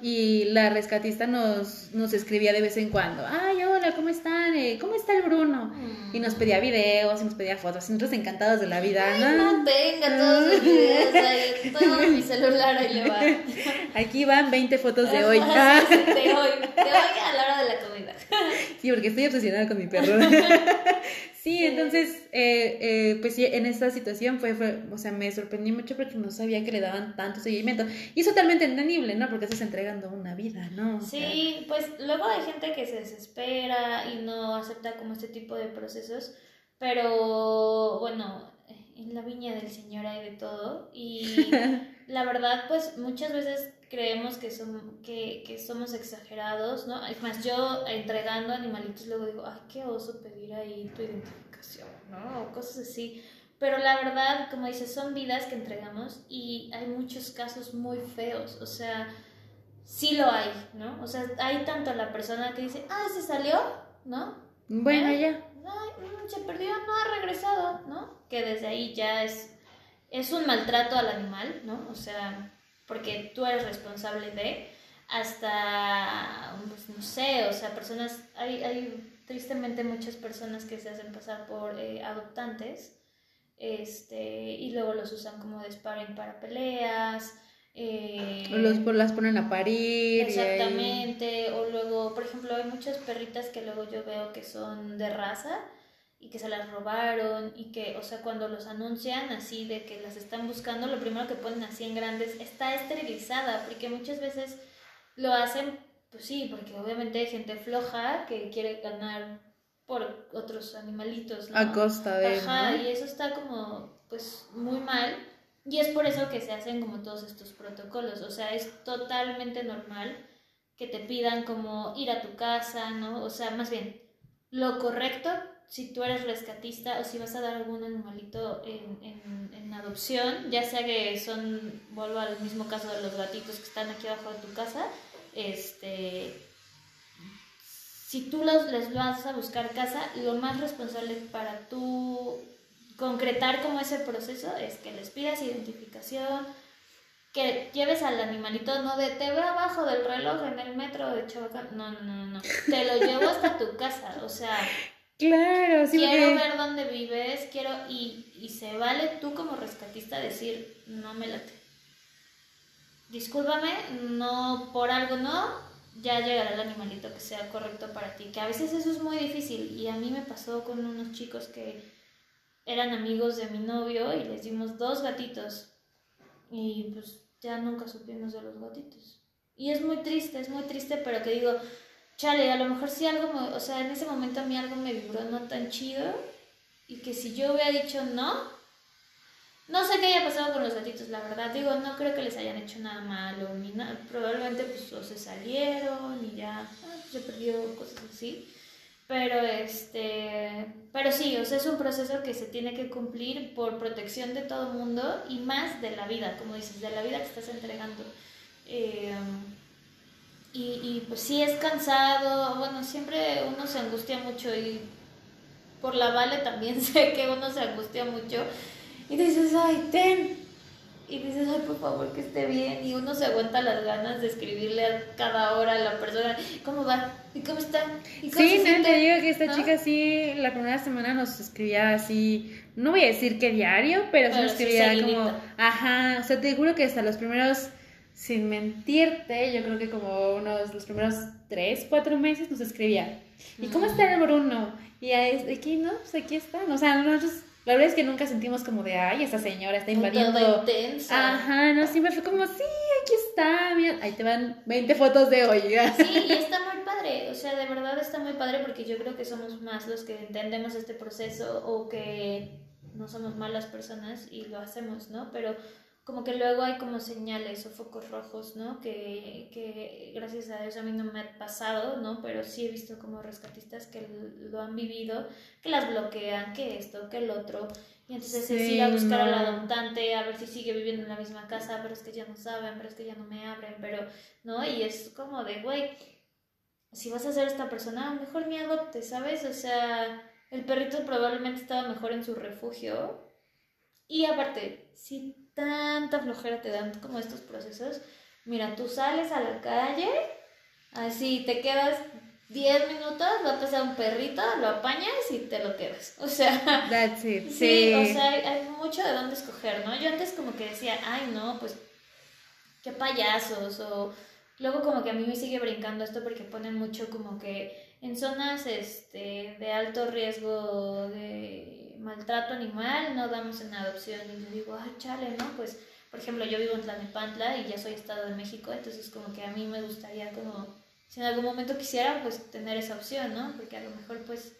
Y la rescatista nos, nos escribía de vez en cuando, ay, hola, ¿cómo están? Eh, ¿Cómo está el Bruno? Y nos pedía videos y nos pedía fotos. Y nosotros encantados de la vida, ay, ¿no? tenga todos los videos ahí, todo mi celular ahí le va. Aquí van 20 fotos de hoy. de hoy, de hoy a la hora de la comida. Sí, porque estoy obsesionada con mi perro. Sí, entonces, eh, eh, pues sí, en esta situación fue, fue, o sea, me sorprendí mucho porque no sabía que le daban tanto seguimiento. Y es totalmente entendible, ¿no? Porque estás entregando una vida, ¿no? sí, pues luego hay gente que se desespera y no acepta como este tipo de procesos, pero bueno, en la viña del Señor hay de todo y la verdad, pues muchas veces creemos que, son, que, que somos exagerados, ¿no? Es más, yo entregando animalitos luego digo, ay, qué oso pedir ahí tu identificación, ¿no? O cosas así. Pero la verdad, como dices, son vidas que entregamos y hay muchos casos muy feos, o sea, sí lo hay, ¿no? O sea, hay tanto la persona que dice, ah, se salió, ¿no? Bueno, ¿Eh? ya. Ay, mm, se perdió, no ha regresado, ¿no? Que desde ahí ya es, es un maltrato al animal, ¿no? O sea, porque tú eres responsable de, hasta, pues no sé, o sea, personas, hay, hay tristemente muchas personas que se hacen pasar por eh, adoptantes este, y luego los usan como de sparring para peleas. Eh, los, las ponen a parir. Exactamente, o luego, por ejemplo, hay muchas perritas que luego yo veo que son de raza y que se las robaron y que, o sea, cuando los anuncian así de que las están buscando, lo primero que ponen así en grandes está esterilizada, porque muchas veces lo hacen, pues sí, porque obviamente hay gente floja que quiere ganar por otros animalitos, ¿no? A costa de... Ajá, y eso está como, pues, muy mal. Y es por eso que se hacen como todos estos protocolos, o sea, es totalmente normal que te pidan como ir a tu casa, ¿no? O sea, más bien, lo correcto si tú eres rescatista o si vas a dar algún animalito en, en, adopción, ya sea que son, vuelvo al mismo caso de los gatitos que están aquí abajo de tu casa, este, si tú los, les vas a buscar casa, lo más responsable para tú concretar como ese proceso es que les pidas identificación, que lleves al animalito, no de te veo abajo del reloj en el metro de Chabacán, no, no, no, no, te lo llevo hasta tu casa, o sea, Claro, sí. Quiero ver dónde vives, quiero. Y, y se vale tú como rescatista decir, no me late. Discúlpame, no, por algo no, ya llegará el animalito que sea correcto para ti. Que a veces eso es muy difícil. Y a mí me pasó con unos chicos que eran amigos de mi novio y les dimos dos gatitos. Y pues ya nunca supimos de los gatitos. Y es muy triste, es muy triste, pero que digo, chale, a lo mejor sí algo, o sea, en ese momento a mí algo me vibró no tan chido y que si yo hubiera dicho no, no sé qué haya pasado con los gatitos, la verdad, digo, no creo que les hayan hecho nada malo, probablemente pues o se salieron y ya ah, se perdió cosas así. Pero este, pero sí, o sea, es un proceso que se tiene que cumplir por protección de todo el mundo y más de la vida, como dices, de la vida que estás entregando. Eh, y, y pues sí es cansado, bueno, siempre uno se angustia mucho y por la Vale también sé que uno se angustia mucho y dices, ay, ten. Y dices, ay, por favor, que esté bien. Y uno se aguanta las ganas de escribirle a cada hora a la persona, ¿cómo va? ¿Y cómo está? ¿Y cómo sí, no, te digo que esta chica sí, la primera semana nos escribía así, no voy a decir que diario, pero, sí nos escribía como, ajá, o sea, te juro que hasta los primeros sin mentirte, yo creo que como unos los primeros tres, cuatro meses nos escribía. ¿Y cómo está el Bruno? Y aquí, ¿no? Pues aquí están. O sea, nosotros, la verdad es que nunca sentimos como de, ay, esa señora está invadiendo. intensa. Ajá, no, siempre fue como, sí, aquí está, mira, ahí te van 20 fotos de hoy. Sí, y está muy padre, o sea, de verdad está muy padre porque yo creo que somos más los que entendemos este proceso o que no somos malas personas y lo hacemos, ¿no? Pero como que luego hay como señales o focos rojos, ¿no? Que, que, gracias a Dios a mí no me ha pasado, ¿no? Pero sí he visto como rescatistas que lo han vivido, que las bloquean, que esto, que el otro. Y entonces es ir a buscar al adoptante, a ver si sigue viviendo en la misma casa, pero es que ya no saben, pero es que ya no me abren, pero, ¿no? Y es como de, güey, si vas a ser esta persona, mejor me adopte, ¿sabes? O sea, el perrito probablemente estaba mejor en su refugio. Y aparte, si tanta flojera te dan como estos procesos. Mira, tú sales a la calle, así te quedas 10 minutos, va a pasar un perrito, lo apañas y te lo quedas. O sea, That's it. Sí, o sea, hay, mucho de dónde escoger, ¿no? Yo antes como que decía, ay, no, pues qué payasos o luego como que a mí me sigue brincando esto porque ponen mucho como que en zonas este de alto riesgo de maltrato animal, no damos en adopción. Y yo digo, ay, chale, ¿no? Pues, por ejemplo, yo vivo en Tlanepantla y ya soy Estado de México, entonces como que a mí me gustaría como, si en algún momento quisiera, pues tener esa opción, ¿no? Porque a lo mejor, pues...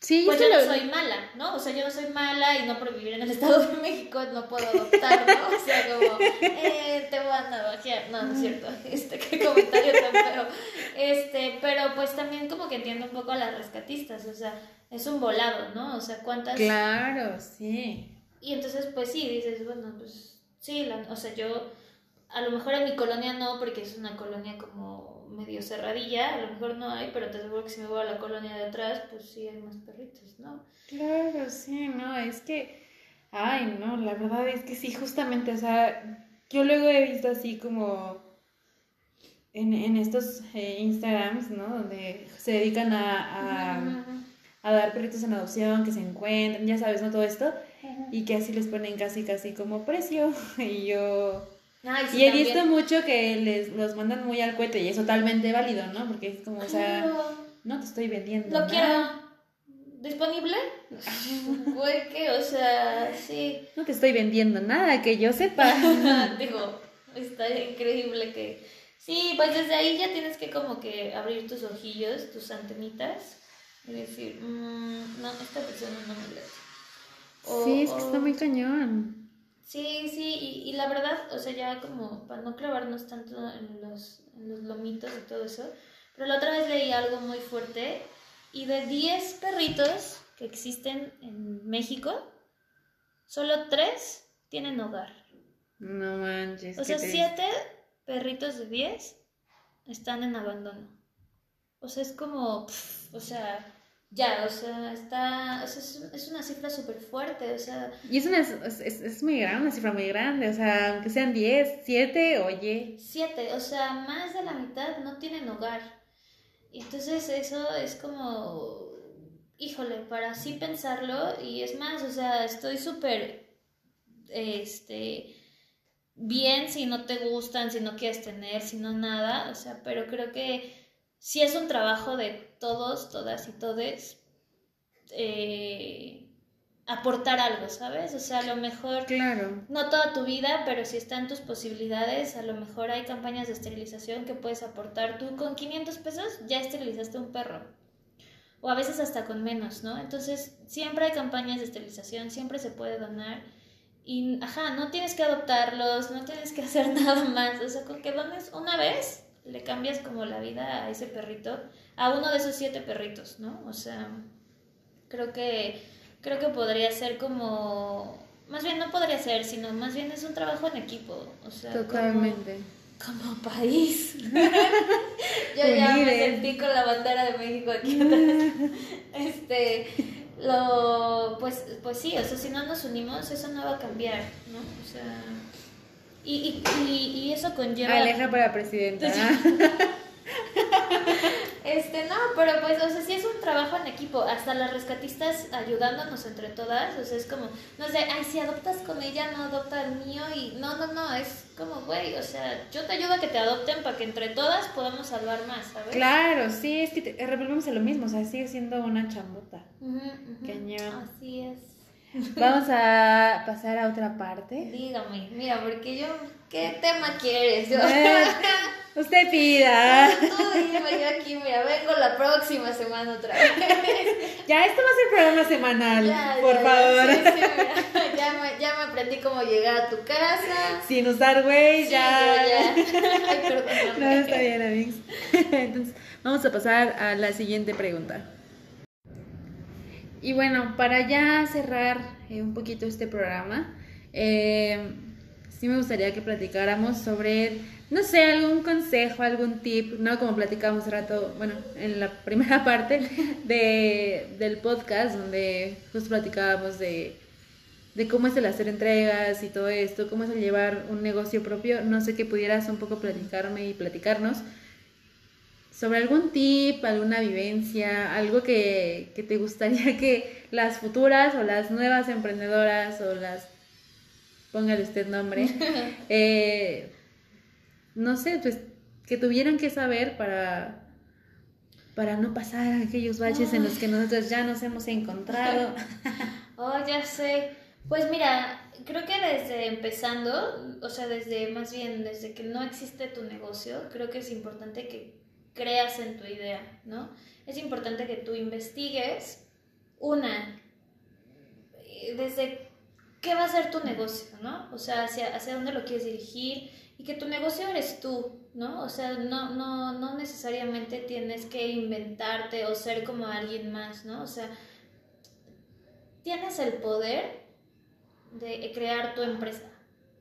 Sí, pues yo no soy mala, ¿no? O sea, yo no soy mala y no por vivir en el Estado de México no puedo adoptar, ¿no? O sea, como, eh, te voy a navajear. No, no es cierto. Este, qué comentario tan feo. Este, pero pues también como que entiendo un poco a las rescatistas, o sea, es un volado, ¿no? O sea, ¿cuántas... Claro, sí. Y entonces, pues sí, dices, bueno, pues sí, o sea, yo, a lo mejor en mi colonia no, porque es una colonia como medio cerradilla, a lo mejor no hay, pero te aseguro que si me voy a la colonia de atrás, pues sí hay más perritos, ¿no? Claro, sí, no, es que, ay, no, la verdad es que sí, justamente, o sea, yo luego he visto así como en, en estos eh, Instagrams, ¿no? Donde se dedican a a dar perritos en adopción, que se encuentren, ya sabes, ¿no? Todo esto. Y que así les ponen casi, casi como precio. y yo... Ay, sí, y he también. visto mucho que les los mandan muy al cohete y es totalmente válido, ¿no? Porque es como, o sea, no te estoy vendiendo. Lo nada. quiero. ¿Disponible? Güey, que, o sea, sí. No te estoy vendiendo nada, que yo sepa. Digo, está increíble que... Sí, pues desde ahí ya tienes que como que abrir tus ojillos, tus antenitas y decir, "Mm, no, esta persona no me late. O- sí, es que o- está muy cañón. Sí, sí, y, y la verdad, o sea, ya como para no clavarnos tanto en los, en los lomitos y todo eso, pero la otra vez leí algo muy fuerte y de 10 perritos que existen en México, solo 3 tienen hogar. No manches. O sea, triste. 7 perritos de 10 están en abandono. O sea, es como, o sea, ya, o sea, está, o sea, es, es una cifra súper fuerte, o sea, Y es, una, es, es- muy grande, una cifra muy grande. O sea, aunque sean 10, 7, oye. Siete, o sea, más de la mitad no tienen hogar. Entonces eso es como, híjole, para así pensarlo, y es más, o sea, estoy súper, este, bien si no te gustan, si no quieres tener, si no nada, o sea, pero creo que sí es un trabajo de todos, todas y todes, eh, aportar algo, ¿sabes? O sea, a lo mejor Claro. no toda tu vida, pero si está en tus posibilidades, a lo mejor hay campañas de esterilización que puedes aportar. Tú con 500 pesos ya esterilizaste un perro. O a veces hasta con menos, ¿no? Entonces, siempre hay campañas de esterilización, siempre se puede donar. Y, ajá, no tienes que adoptarlos, no tienes que hacer nada más. O sea, con que dones una vez, le cambias como la vida a ese perrito, a uno de esos siete perritos, ¿no? O sea, creo que creo que podría ser como más bien no podría ser sino más bien es un trabajo en equipo o sea como- Totalmente. como, país yo ya me Unides. sentí con la bandera de México aquí atrás este lo pues pues sí o sea si no nos unimos eso no va a cambiar no o sea y, y, y, eso conlleva Aleja para presidenta. Este, no, pero pues, o sea, sí es un trabajo en equipo, hasta las rescatistas ayudándonos entre todas, o sea, es como, no sé, ay, si adoptas con ella, no adopta el mío, y no, no, no, es como, güey, o sea, yo te ayudo a que te adopten para que entre todas podamos salvar más, ¿sabes? Claro, sí, es que te, eh, revolvemos lo mismo, o sea, sigue siendo una chambota. Ujú. Cañón. Así es. Vamos a pasar a otra parte. Dígame, mira, porque yo, ¿qué tema quieres? Yo, Eh, Usted pida. tú dime, yo aquí, mira, vengo la próxima semana otra vez. Ya, esto va a ser programa semanal, Ya, por ya, favor. sí, sí, mira, ya, me, ya me aprendí cómo llegar a tu casa. Sin usar güey, Sí, ya. Ay. No, está bien, amigos. Entonces, vamos a pasar a la siguiente pregunta. Y bueno, para ya cerrar eh, un poquito este programa, eh, sí me gustaría que platicáramos sobre, no sé, algún consejo, algún tip, ¿no? Como platicábamos hace rato, bueno, en la primera parte de, del podcast, donde justo platicábamos de, de cómo es el hacer entregas y todo esto, cómo es el llevar un negocio propio. No sé que pudieras un poco platicarme y platicarnos sobre algún tip, alguna vivencia, algo que, que te gustaría que las futuras o las nuevas emprendedoras o las, póngale usted nombre, eh, no sé, pues que tuvieran que saber para, para no pasar aquellos baches en los que nosotros ya nos hemos encontrado. Oh, ya sé. Pues mira, creo que desde empezando, o sea, desde más bien desde que no existe tu negocio, creo que es importante que creas en tu idea, ¿no? Es importante que tú investigues una, desde qué va a ser tu negocio, ¿no? O sea, hacia, hacia dónde lo quieres dirigir y que tu negocio eres tú, ¿no? O sea, no, no, no necesariamente tienes que inventarte o ser como alguien más, ¿no? O sea, tienes el poder de crear tu empresa.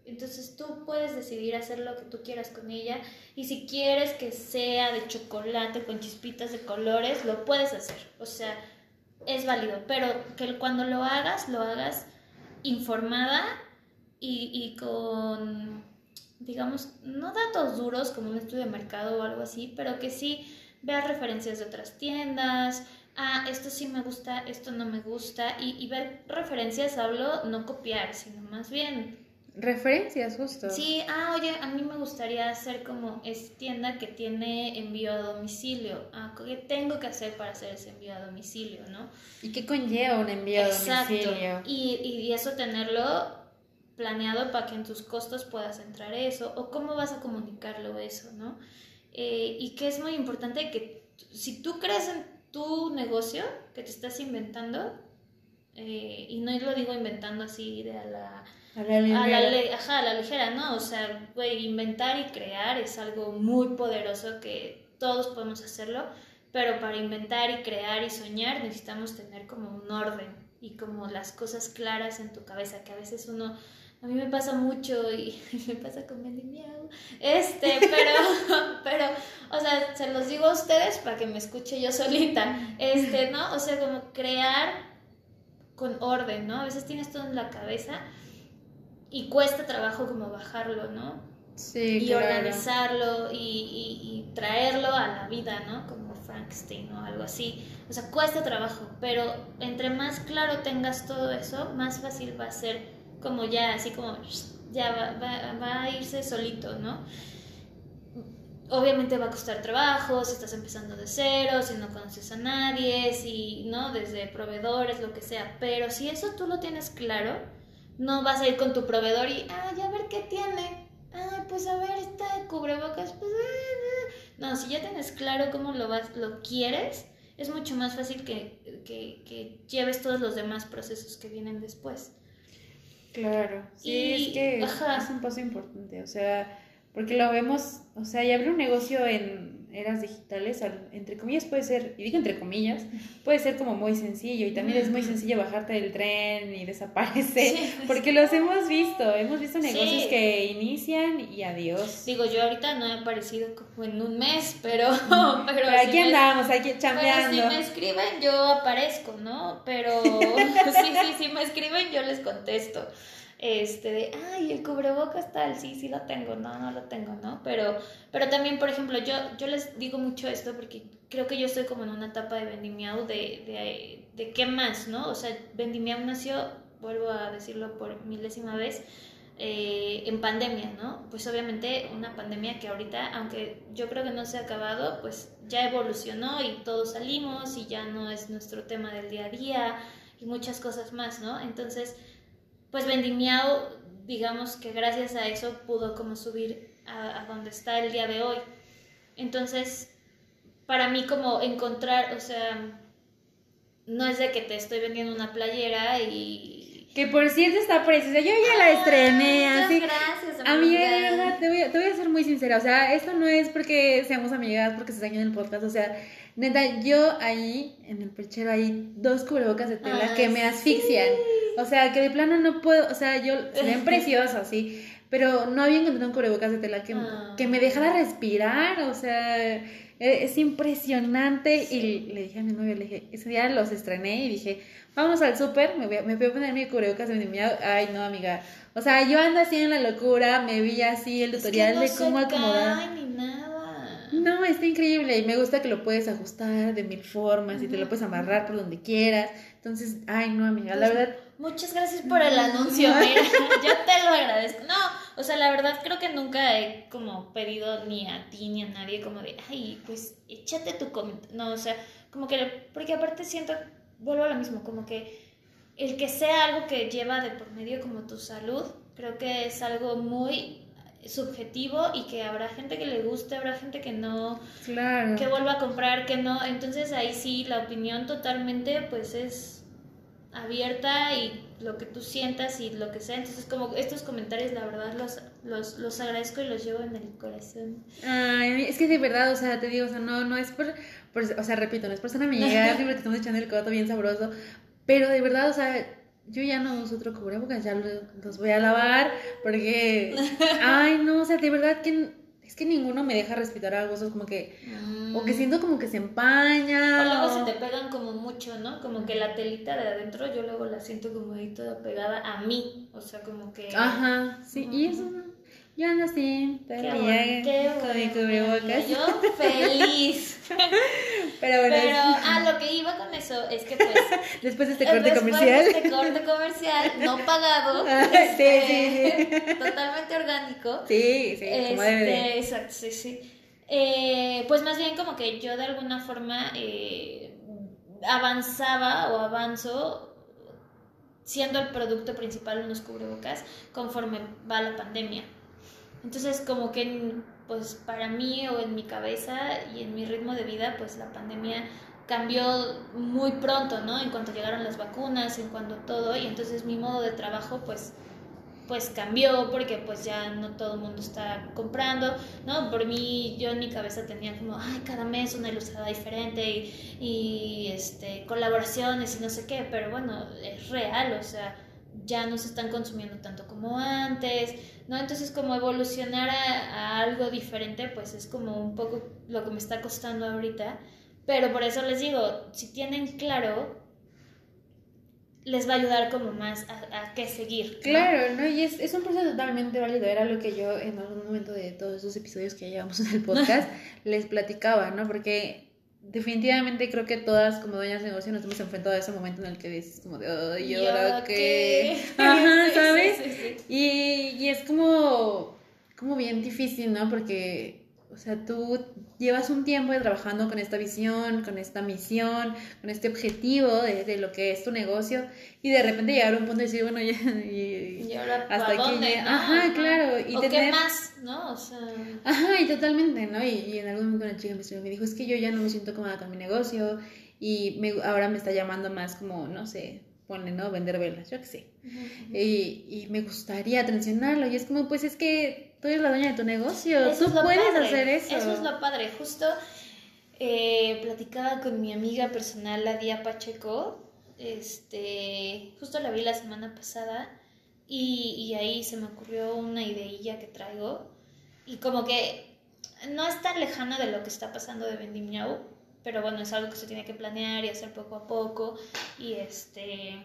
Entonces tú puedes decidir hacer lo que tú quieras con ella y si quieres que sea de chocolate con chispitas de colores, lo puedes hacer. O sea, es válido, pero que cuando lo hagas, lo hagas informada y, y con, digamos, no datos duros como un estudio de mercado o algo así, pero que sí veas referencias de otras tiendas, ah, esto sí me gusta, esto no me gusta, y, y ver referencias, hablo, no copiar, sino más bien Referencias, justo. Sí, ah, oye, a mí me gustaría hacer como es tienda que tiene envío a domicilio. Ah, ¿qué tengo que hacer para hacer ese envío a domicilio, no? ¿Y qué conlleva un envío a domicilio? Y, y eso tenerlo planeado para que en tus costos puedas entrar eso, o cómo vas a comunicarlo eso, ¿no? Eh, y que es muy importante que si tú crees en tu negocio que te estás inventando, eh, y no lo digo inventando así de a la a la, ligera. ajá, a la ligera, ¿no? O sea, güey, inventar y crear es algo muy poderoso que todos podemos hacerlo, pero para inventar y crear y soñar necesitamos tener como un orden y como las cosas claras en tu cabeza, que a veces uno, a mí me pasa mucho y, me pasa con Mendy Miau, este, pero, pero, o sea, se los digo a ustedes para que me escuche yo solita, este, ¿no? O sea, como crear con orden, ¿no? A veces tienes todo en la cabeza y cuesta trabajo como bajarlo, ¿no? Sí, y organizarlo y, y, traerlo a la vida, ¿no? Como Frankenstein o algo así. O sea, cuesta trabajo, pero entre más claro tengas todo eso, más fácil va a ser como ya, así como ya va, va, a irse solito, ¿no? Obviamente va a costar trabajo si estás empezando de cero, si no conoces a nadie, si, ¿no? Desde proveedores, lo que sea. Pero si eso tú lo tienes claro, no vas a ir con tu proveedor y, ah, ya ver qué tiene. Ah, pues a ver, está de cubrebocas. Pues, eh, eh". No, si ya tienes claro cómo lo, vas, lo quieres, es mucho más fácil que, que, que lleves todos los demás procesos que vienen después. Claro, sí, es que es un paso importante, o sea, porque lo vemos, o sea, y abrir un negocio en eras digitales, entre comillas puede ser, y digo entre comillas, puede ser como muy sencillo y también es muy sencillo bajarte del tren y desaparecer, porque los hemos visto, hemos visto negocios que inician y adiós. Digo, yo ahorita no he aparecido como en un mes, pero... pero, aquí andamos, aquí chambeando. Pero si me escriben yo aparezco, ¿no? Pero sí, sí, si me escriben yo les contesto este, de, ay, el cubrebocas tal, sí, sí lo tengo, no, no lo tengo, ¿no? Pero, pero también, por ejemplo, yo, yo les digo mucho esto porque creo que yo estoy como en una etapa de Vendimiao de, de, de qué más, ¿no? O sea, Vendimiao nació, vuelvo a decirlo por milésima vez, eh, en pandemia, ¿no? Pues obviamente una pandemia que ahorita, aunque yo creo que no se ha acabado, pues ya evolucionó y todos salimos y ya no es nuestro tema del día a día y muchas cosas más, ¿no? Entonces, pues Vendimiao, digamos que gracias a eso pudo como subir a, donde está el día de hoy. Entonces, para mí como encontrar, o sea, no es de que te estoy vendiendo una playera y... Que por cierto está preciosa, yo ya la estrené, así. Gracias, amiga. verdad, te voy, a, te voy a ser muy sincera, o sea, esto no es porque seamos amigas, porque se en el podcast, o sea, neta, yo ahí, en el perchero, hay dos cubrebocas de tela que me asfixian. O sea, que de plano no puedo, o sea, yo se ven preciosos, sí, pero no había encontrado un cubrebocas de tela que, ah. que me dejara respirar, o sea, e, es impresionante. Y le dije a mi novio, le dije, ese día los estrené y dije, vamos al súper, me, voy a, me voy a poner mi cubrebocas de mi Ay, no, amiga. O sea, yo ando así en la locura, me vi así el tutorial de cómo acomodar. ni nada. No, está increíble y me gusta que lo puedes ajustar de mil formas y te lo puedes amarrar por donde quieras. Entonces, ay, no, amiga, la pues, verdad. Muchas gracias por el anuncio, mira, yo te lo agradezco. No, o sea, la verdad creo que nunca he como pedido ni a ti ni a nadie como de, ay, pues échate tu comentario. No, o sea, como que, porque aparte siento, vuelvo a lo mismo, como que el que sea algo que lleva de por medio como tu salud, creo que es algo muy subjetivo y que habrá gente que le guste, habrá gente que no, claro. que vuelva a comprar, que no. Entonces ahí sí la opinión totalmente pues es abierta y lo que tú sientas y lo que sea. Entonces como estos comentarios la verdad los, los, los agradezco y los llevo en el corazón. Ay, es que de verdad, o sea, te digo, o sea, no, no es por, por o sea, repito, no es por ser amiga, porque estamos echando el coto bien sabroso, pero de verdad, o sea yo ya no uso otro cubrebocas, ya los voy a lavar porque, ay, no, o sea, de verdad que es que ninguno me deja respirar algo, eso es como que, o que mm. siento como que se empaña. O luego se te pegan como mucho, ¿no? Como que la telita de adentro yo luego la siento como ahí toda pegada a mí, o sea, como que... Ajá, sí, y eso Yo ando así, todo Qué qué con mi bueno, cubrebocas. Yo feliz. Pero bueno, Pero, ah, lo que iba con eso es que pues después de este corte Después comercial. de Este corte comercial, no pagado. Ah, sí, este, sí, Totalmente orgánico. Sí, sí, como debe de. Exacto, sí, sí. Eh, pues más bien como que yo de alguna forma eh, avanzaba o avanzo siendo el producto principal unos cubrebocas conforme va la pandemia. Entonces como que pues para mí o en mi cabeza y en mi ritmo de vida pues la pandemia cambió muy pronto, ¿no? En cuanto llegaron las vacunas, en cuanto todo y entonces mi modo de trabajo pues pues cambió porque pues ya no todo el mundo está comprando, ¿no? Por mí yo en mi cabeza tenía como, ay, cada mes una ilustradora diferente y, y, este, colaboraciones y no sé qué, pero bueno, es real, o sea, ya no se están consumiendo tanto como antes, ¿no? Entonces como evolucionar a, a algo diferente pues es como un poco lo que me está costando ahorita, pero por eso les digo, si tienen claro les va a ayudar como más a, a qué seguir. ¿no? Claro, ¿no? Y es, es un proceso totalmente válido. Era lo que yo en algún momento de todos esos episodios que llevamos en el podcast les platicaba, ¿no? Porque definitivamente creo que todas como dueñas de negocio nos hemos enfrentado a ese momento en el que dices como de, ay, ¿y ahora qué? Ajá, sí, ¿sabes? sí, sí. Y, y es como, como bien difícil, ¿no? Porque, o sea, tú llevas un tiempo trabajando con esta visión, con esta misión, con este objetivo de, de lo que es tu negocio y de repente llegar a un punto y decir, bueno, ya... y- Y ahora, hasta ¿para aquí dónde? no? Ajá, claro, y ¿O qué tener- más? ¿No? O sea... Ajá, y totalmente, ¿no? Y, y en algún momento una chica me, escribió y me dijo, es que yo ya no me siento cómoda con mi negocio y me, ahora me está llamando más como, no sé, ponle, ¿no? Vender velas, yo qué sé. Y, y me gustaría atencionarlo. Y es como, pues es que tú eres la dueña de tu negocio. Eso tú puedes padre, hacer eso. Eso es lo padre. Justo eh, platicaba con mi amiga personal, la Día Pacheco. Este, justo la vi la semana pasada y, y ahí se me ocurrió una ideilla que traigo. Y como que no es tan lejana de lo que está pasando de Vendimiao, pero bueno, es algo que se tiene que planear y hacer poco a poco. Y este.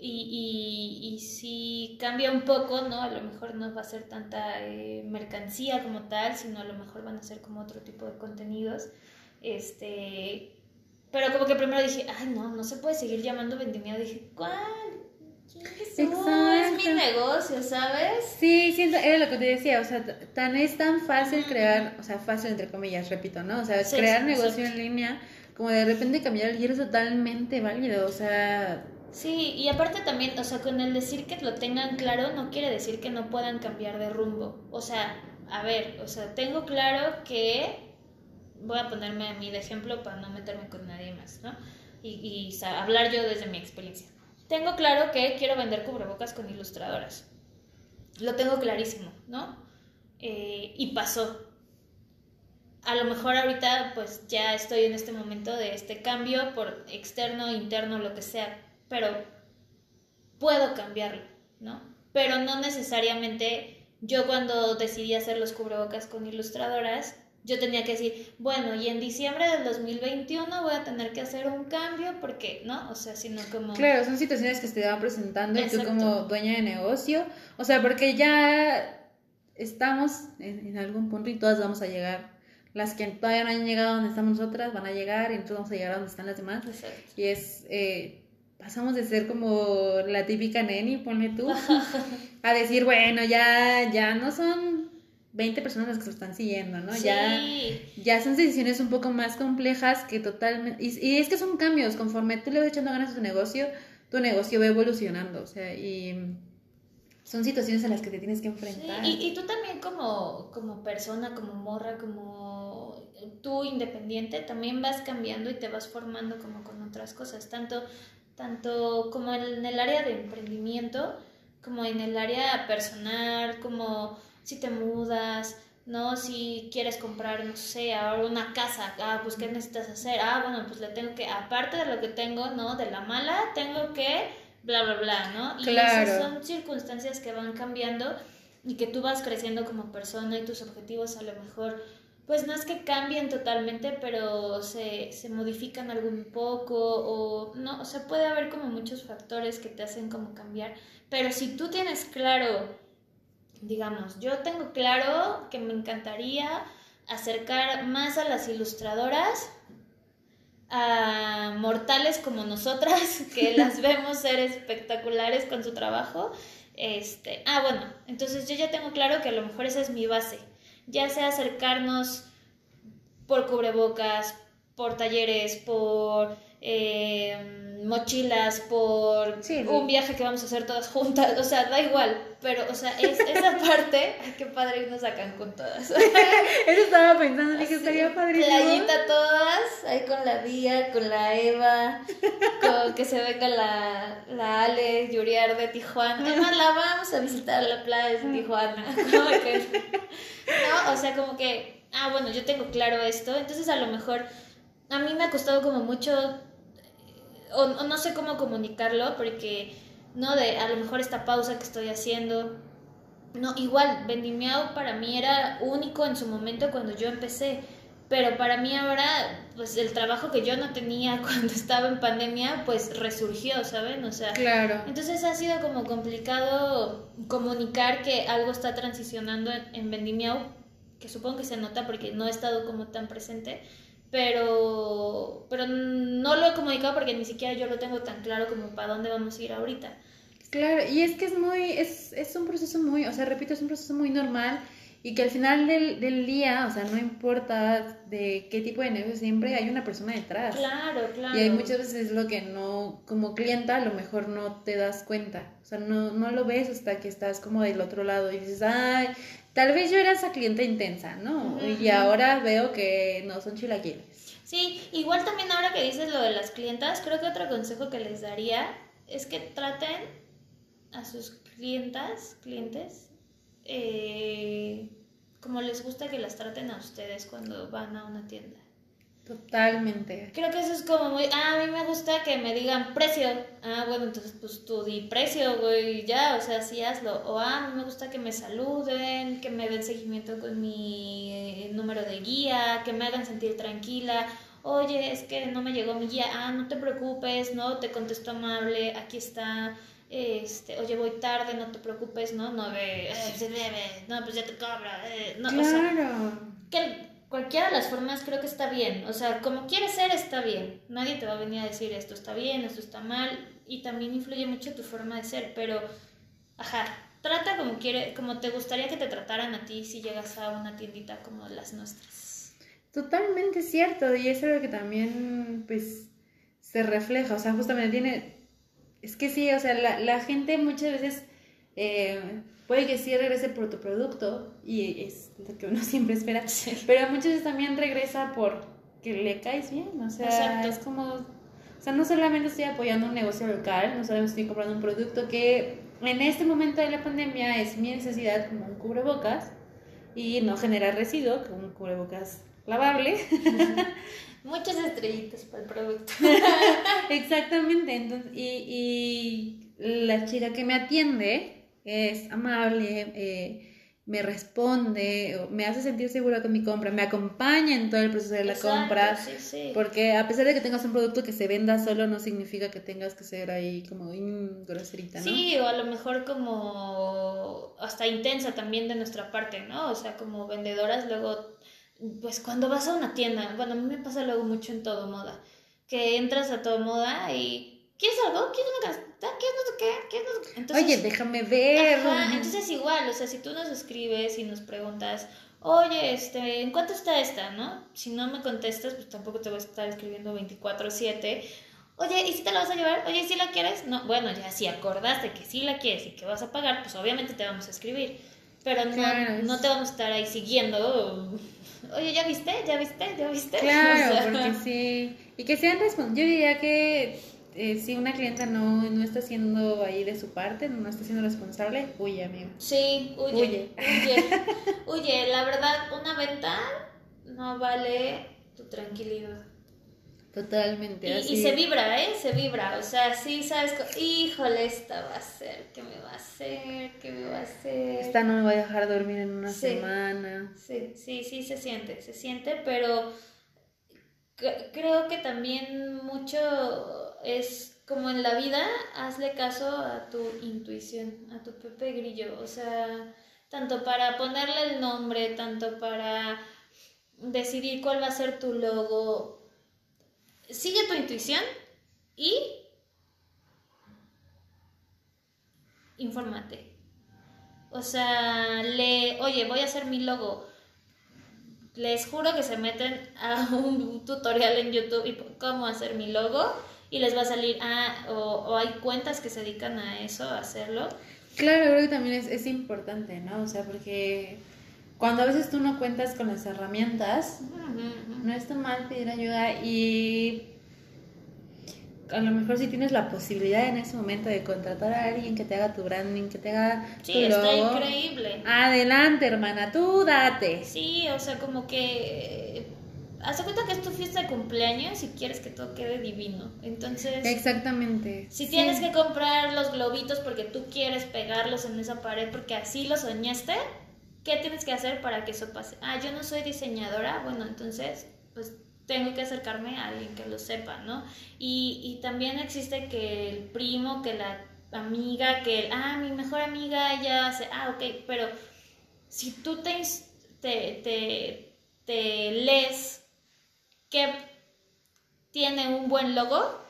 Y, y, y si cambia un poco, ¿no? A lo mejor no va a ser tanta eh, mercancía como tal, sino a lo mejor van a ser como otro tipo de contenidos. Este. Pero como que primero dije, ay, no, no se puede seguir llamando vendimiado. Dije, ¿cuál? ¿Qué es eso? Es mi negocio, ¿sabes? Sí, siento, era lo que te decía, o sea, tan es tan fácil crear, o sea, fácil entre comillas, repito, ¿no? O sea, Sí, crear sí, negocio en línea, como de repente cambiar el giro es totalmente válido, o sea, Sí, y aparte también, o sea, con el decir que lo tengan claro no quiere decir que no puedan cambiar de rumbo. O sea, a ver, o sea, tengo claro que voy a ponerme a mí de ejemplo para no meterme con nadie más, ¿no? Y, y hablar yo desde mi experiencia. Tengo claro que quiero vender cubrebocas con ilustradoras. Lo tengo clarísimo, ¿no? Eh, y pasó. A lo mejor ahorita pues ya estoy en este momento de este cambio por externo, interno, lo que sea, pero puedo cambiarlo, ¿no? Pero no necesariamente yo cuando decidí hacer los cubrebocas con ilustradoras, yo tenía que decir, bueno, y en diciembre del 2021 voy a tener que hacer un cambio porque, ¿no? O sea, sino como... claro, son situaciones que se te van presentando y tú como dueña de negocio, o sea, porque ya estamos en, en algún punto y todas vamos a llegar. Las que todavía no han llegado donde estamos nosotras van a llegar y nosotros vamos a llegar a donde están las demás. Exacto. Y es, eh, pasamos de ser como la típica neni, ponle tú, a decir, bueno, ya, ya no son 20 personas las que lo están siguiendo, ¿no? Sí. Ya, ya son decisiones un poco más complejas que totalmente... Y, y es que son cambios, conforme tú le vas echando ganas a tu negocio, tu negocio va evolucionando, o sea, y son situaciones a las que te tienes que Sí, enfrentar. y, y tú también como, como persona, como morra, como tú independiente, también vas cambiando y te vas formando como con otras cosas, tanto, tanto como en el área de emprendimiento, como en el área personal, como si te mudas, ¿no? Si quieres comprar, no sé, ahora una casa, ah, pues ¿qué necesitas hacer? Ah, bueno, pues le tengo que, aparte de lo que tengo, ¿no? De la mala, tengo que, bla, bla, bla, ¿no? Y Claro. esas son circunstancias que van cambiando y que tú vas creciendo como persona y tus objetivos a lo mejor, pues no es que cambien totalmente, pero se, se modifican algún poco o no, o sea, puede haber como muchos factores que te hacen como cambiar, pero si tú tienes claro digamos, yo tengo claro que me encantaría acercar más a las ilustradoras a mortales como nosotras, que las vemos ser espectaculares con su trabajo. Este, ah, bueno, entonces yo ya tengo claro que a lo mejor esa es mi base. Ya sea acercarnos por cubrebocas, por talleres, por eh, mochilas, por un viaje que vamos a hacer todas juntas, o sea, da igual, pero, o sea, es, esa parte, ay, qué padre irnos a Cancún todas. Eso estaba pensando, dije, estaría padrísimo. Playita todas, ahí con la Día, con la Eva, con que se venga la, la Ale, Yuriar de Tijuana. Además, la vamos a visitar la playa de Tijuana. no, o sea, como que, ah, bueno, yo tengo claro esto, entonces a lo mejor a mí me ha costado como mucho o, no sé cómo comunicarlo, porque, no, de a lo mejor esta pausa que estoy haciendo, no, igual, Vendimiao para mí era único en su momento cuando yo empecé, pero para mí ahora, pues el trabajo que yo no tenía cuando estaba en pandemia, pues resurgió, ¿saben? O sea, claro. entonces ha sido como complicado comunicar que algo está transicionando en, en Vendimiao, que supongo que se nota porque no he estado como tan presente, pero, pero no lo he comunicado porque ni siquiera yo lo tengo tan claro como para dónde vamos a ir ahorita. Claro, y es que es muy, es, es un proceso muy, o sea, repito, es un proceso muy normal y que al final del, del, día, o sea, no importa de qué tipo de negocio, siempre hay una persona detrás. Claro, claro. Y hay muchas veces lo que no, como clienta, a lo mejor no te das cuenta. O sea, no, no lo ves hasta que estás como del otro lado y dices, ay, tal vez yo era esa clienta intensa, ¿no? Y ahora veo que no son chilaquiles. Sí, igual también ahora que dices lo de las clientas, creo que otro consejo que les daría es que traten a sus clientas, clientes, eh, como les gusta que las traten a ustedes cuando van a una tienda. Totalmente. Creo que eso es como muy. Ah, a mí me gusta que me digan precio. Ah, bueno, entonces pues tú di precio, güey, ya, o sea, sí hazlo. O ah, a mí me gusta que me saluden, que me den seguimiento con mi eh, número de guía, que me hagan sentir tranquila. Oye, es que no me llegó mi guía. Ah, no te preocupes, no, te contesto amable, aquí está. Este, oye, voy tarde, no te preocupes, ¿no? No de, eh, se debe, no, pues ya te cobra. Eh, no, claro. O sea, que cualquiera de las formas creo que está bien. O sea, como quieres ser, está bien. Nadie te va a venir a decir esto está bien, esto está mal. Y también influye mucho tu forma de ser. Pero, ajá, trata como, quiere, como te gustaría que te trataran a ti si llegas a una tiendita como las nuestras. Totalmente cierto. Y es algo que también, pues, se refleja. O sea, justamente tiene... Es que sí, o sea, la, la gente muchas veces... Eh, puede que sí regrese por tu producto y es lo que uno siempre espera, pero muchas veces también regresa por que le caes bien, o sea, es como, o sea, no solamente estoy apoyando un negocio local, no solamente estoy comprando un producto que en este momento de la pandemia es mi necesidad como un cubrebocas y no generar residuo, como un cubrebocas lavable. Muchas estrellitas para el producto. Exactamente, entonces, y, y la chica que me atiende, es amable, eh, me responde, me hace sentir segura con mi compra, me acompaña en todo el proceso de la compra. Porque a pesar de que tengas un producto que se venda solo, no significa que tengas que ser ahí como groserita, ¿no? Sí, o a lo mejor como hasta intensa también de nuestra parte, ¿no? O sea, como vendedoras, luego, pues cuando vas a una tienda, bueno, a mí me pasa luego mucho en todo moda, que entras a todo moda y ¿Quieres algo? ¿Quieres una qué? ¿Quieres no sé qué? Entonces, Oye, déjame ver. Ajá, entonces igual, o sea, si tú nos escribes y nos preguntas, oye, este, ¿en cuánto está esta, no? Si no me contestas, pues tampoco te voy a estar escribiendo 24-7. Oye, ¿y si te la vas a llevar? Oye, ¿y si la quieres? No, bueno, ya si acordaste que sí la quieres y que vas a pagar, pues obviamente te vamos a escribir. Pero no, no te vamos a estar ahí siguiendo. Oye, ¿ya viste? ¿Ya viste? ¿Ya viste? Claro, porque sí. Y que sean responsables. Yo diría que eh, si una clienta no, no está haciendo ahí de su parte, no está siendo responsable, huye, amigo. Sí, huye. Huye. Huye. huye. La verdad, una venta no vale tu tranquilidad. Totalmente. Y, así. y se vibra, ¿eh? Se vibra. O sea, sí sabes, híjole, esta va a ser, ¿qué me va a hacer? ¿Qué me va a hacer? Esta no me va a dejar dormir en una semana. Sí, sí, sí, se siente, se siente, pero creo que también mucho es como en la vida, hazle caso a tu intuición, a tu Pepe Grillo. O sea, tanto para ponerle el nombre, tanto para decidir cuál va a ser tu logo. Sigue tu intuición y infórmate. O sea, le, oye, voy a hacer mi logo. Les juro que se meten a un tutorial en YouTube y cómo hacer mi logo y les va a salir, ah, o, o hay cuentas que se dedican a eso, a hacerlo. Claro, creo que también es, es importante, ¿no? O sea, porque cuando a veces tú no cuentas con las herramientas, no está mal pedir ayuda y a lo mejor si tienes la posibilidad en ese momento de contratar a alguien que te haga tu branding, que te haga Sí, tu está logo, increíble. Adelante, hermana, tú date. Sí, o sea, como que... Haz cuenta que es tu fiesta de cumpleaños y quieres que todo quede divino. Entonces... Exactamente. Si Sí. tienes que comprar los globitos porque tú quieres pegarlos en esa pared porque así lo soñaste, ¿qué tienes que hacer para que eso pase? Ah, yo no soy diseñadora, bueno, entonces pues tengo que acercarme a alguien que lo sepa, ¿no? Y, y también existe que el primo, que la amiga, que el, ah, mi mejor amiga ya hace, ah, ok, pero si tú te, te, te, te lees que tiene un buen logo,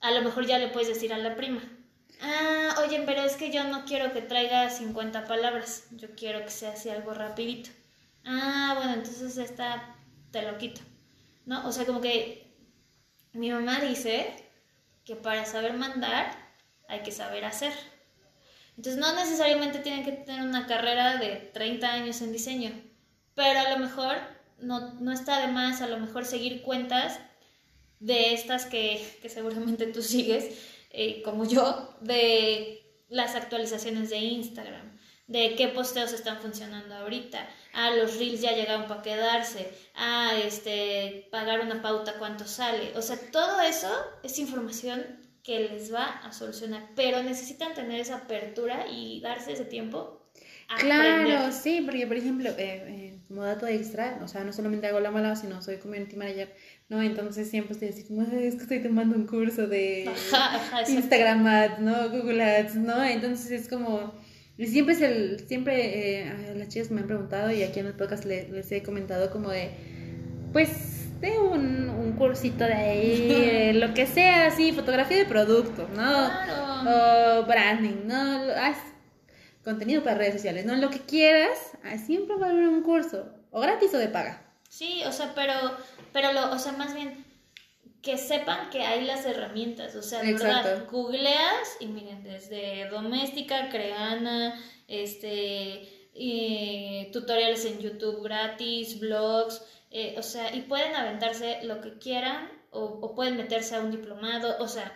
a lo mejor ya le puedes decir a la prima. Ah, oye, pero es que yo no quiero que traiga 50 palabras, yo quiero que sea así algo rapidito. Ah, bueno, entonces esta te lo quito. ¿No? O sea, como que mi mamá dice que para saber mandar hay que saber hacer. Entonces no necesariamente tienen que tener una carrera de 30 años en diseño, pero a lo mejor no, no está de más, a lo mejor seguir cuentas de estas que, que seguramente tú sigues, eh, como yo, de las actualizaciones de Instagram, de qué posteos están funcionando ahorita, ah, los reels ya llegaron para quedarse, ah, este, pagar una pauta, cuánto sale, o sea, todo eso es información que les va a solucionar, pero necesitan tener esa apertura y darse ese tiempo. Claro, sí, porque por ejemplo, eh, eh, como dato extra, o sea, no solamente hago la mala, sino soy community manager, ¿no? Entonces siempre estoy así como, "Ay, es que estoy tomando un curso de Ajá, ajá, exacto. Instagram Ads, ¿no? Google Ads, ¿no? Entonces es como, y siempre es el, siempre eh, las chicas me han preguntado y aquí en el podcast le- les, he comentado como de, pues, de un, un cursito de ahí, eh, lo que sea, así, fotografía de producto, ¿no? Claro. o branding, ¿no? Haz contenido para redes sociales, ¿no? Lo que quieras, ah, siempre va a haber un curso, o gratis o de paga. Sí, o sea, pero, pero lo, o sea, más bien que sepan que hay las herramientas, o sea, de verdad, googleas y miren, desde doméstica, creana, este, tutoriales en YouTube gratis, blogs, eh, o sea, y pueden aventarse lo que quieran o, o pueden meterse a un diplomado, o sea,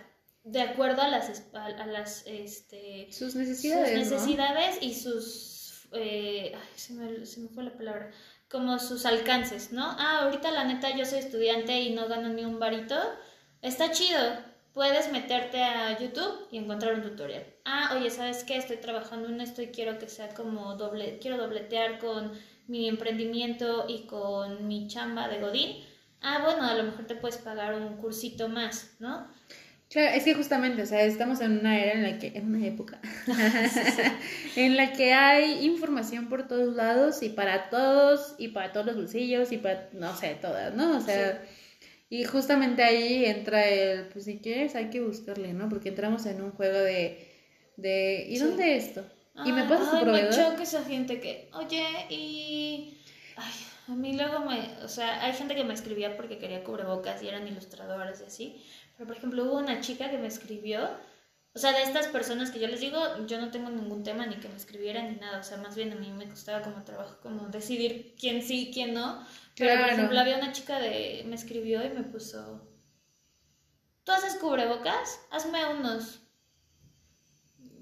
de acuerdo a las, a las, este, Sus necesidades, sus ¿no? necesidades y sus eh, ay, se, me, se me fue la palabra como sus alcances no ah ahorita la neta yo soy estudiante y no gano ni un varito. Está chido. Puedes meterte a YouTube y encontrar un tutorial. Ah oye sabes qué estoy trabajando en esto y quiero que sea como doble quiero dobletear con mi emprendimiento y con mi chamba de godín. Ah bueno a lo mejor te puedes pagar un cursito más no Claro, es que justamente, o sea, estamos en una era en la que, en una época, en la que hay información por todos lados y para todos y para todos los bolsillos y para, no sé, todas, ¿no? O sea, y justamente ahí entra el, pues si quieres hay que buscarle, ¿no? Porque entramos en un juego de, de ¿y Sí. dónde esto? ¿Y me Ay, pasas tu ay, proveedor? Me choca esa gente que, oye, y. Ay, a mí luego me. O sea, hay gente que me escribía porque quería cubrebocas y eran ilustradoras y así. Pero, por ejemplo, hubo una chica que me escribió. O sea, de estas personas que yo les digo, yo no tengo ningún tema ni que me escribieran ni nada. O sea, más bien a mí me costaba como trabajo como decidir quién sí y quién no. Pero, por ejemplo, había una chica de. Me escribió y me puso. ¿Tú haces cubrebocas? Hazme unos.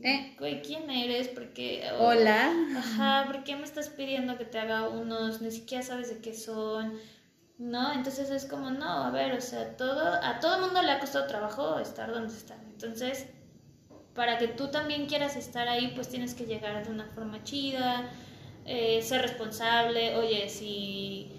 ¿Eh? Güey, ¿quién eres? Porque. Hola. Ajá, ¿por qué me estás pidiendo que te haga unos? Ni siquiera sabes de qué son. ¿No? Entonces es como, no, a ver, o sea, todo, a todo mundo le ha costado trabajo estar donde están. Entonces, para que tú también quieras estar ahí, pues tienes que llegar de una forma chida, eh, ser responsable. Oye, si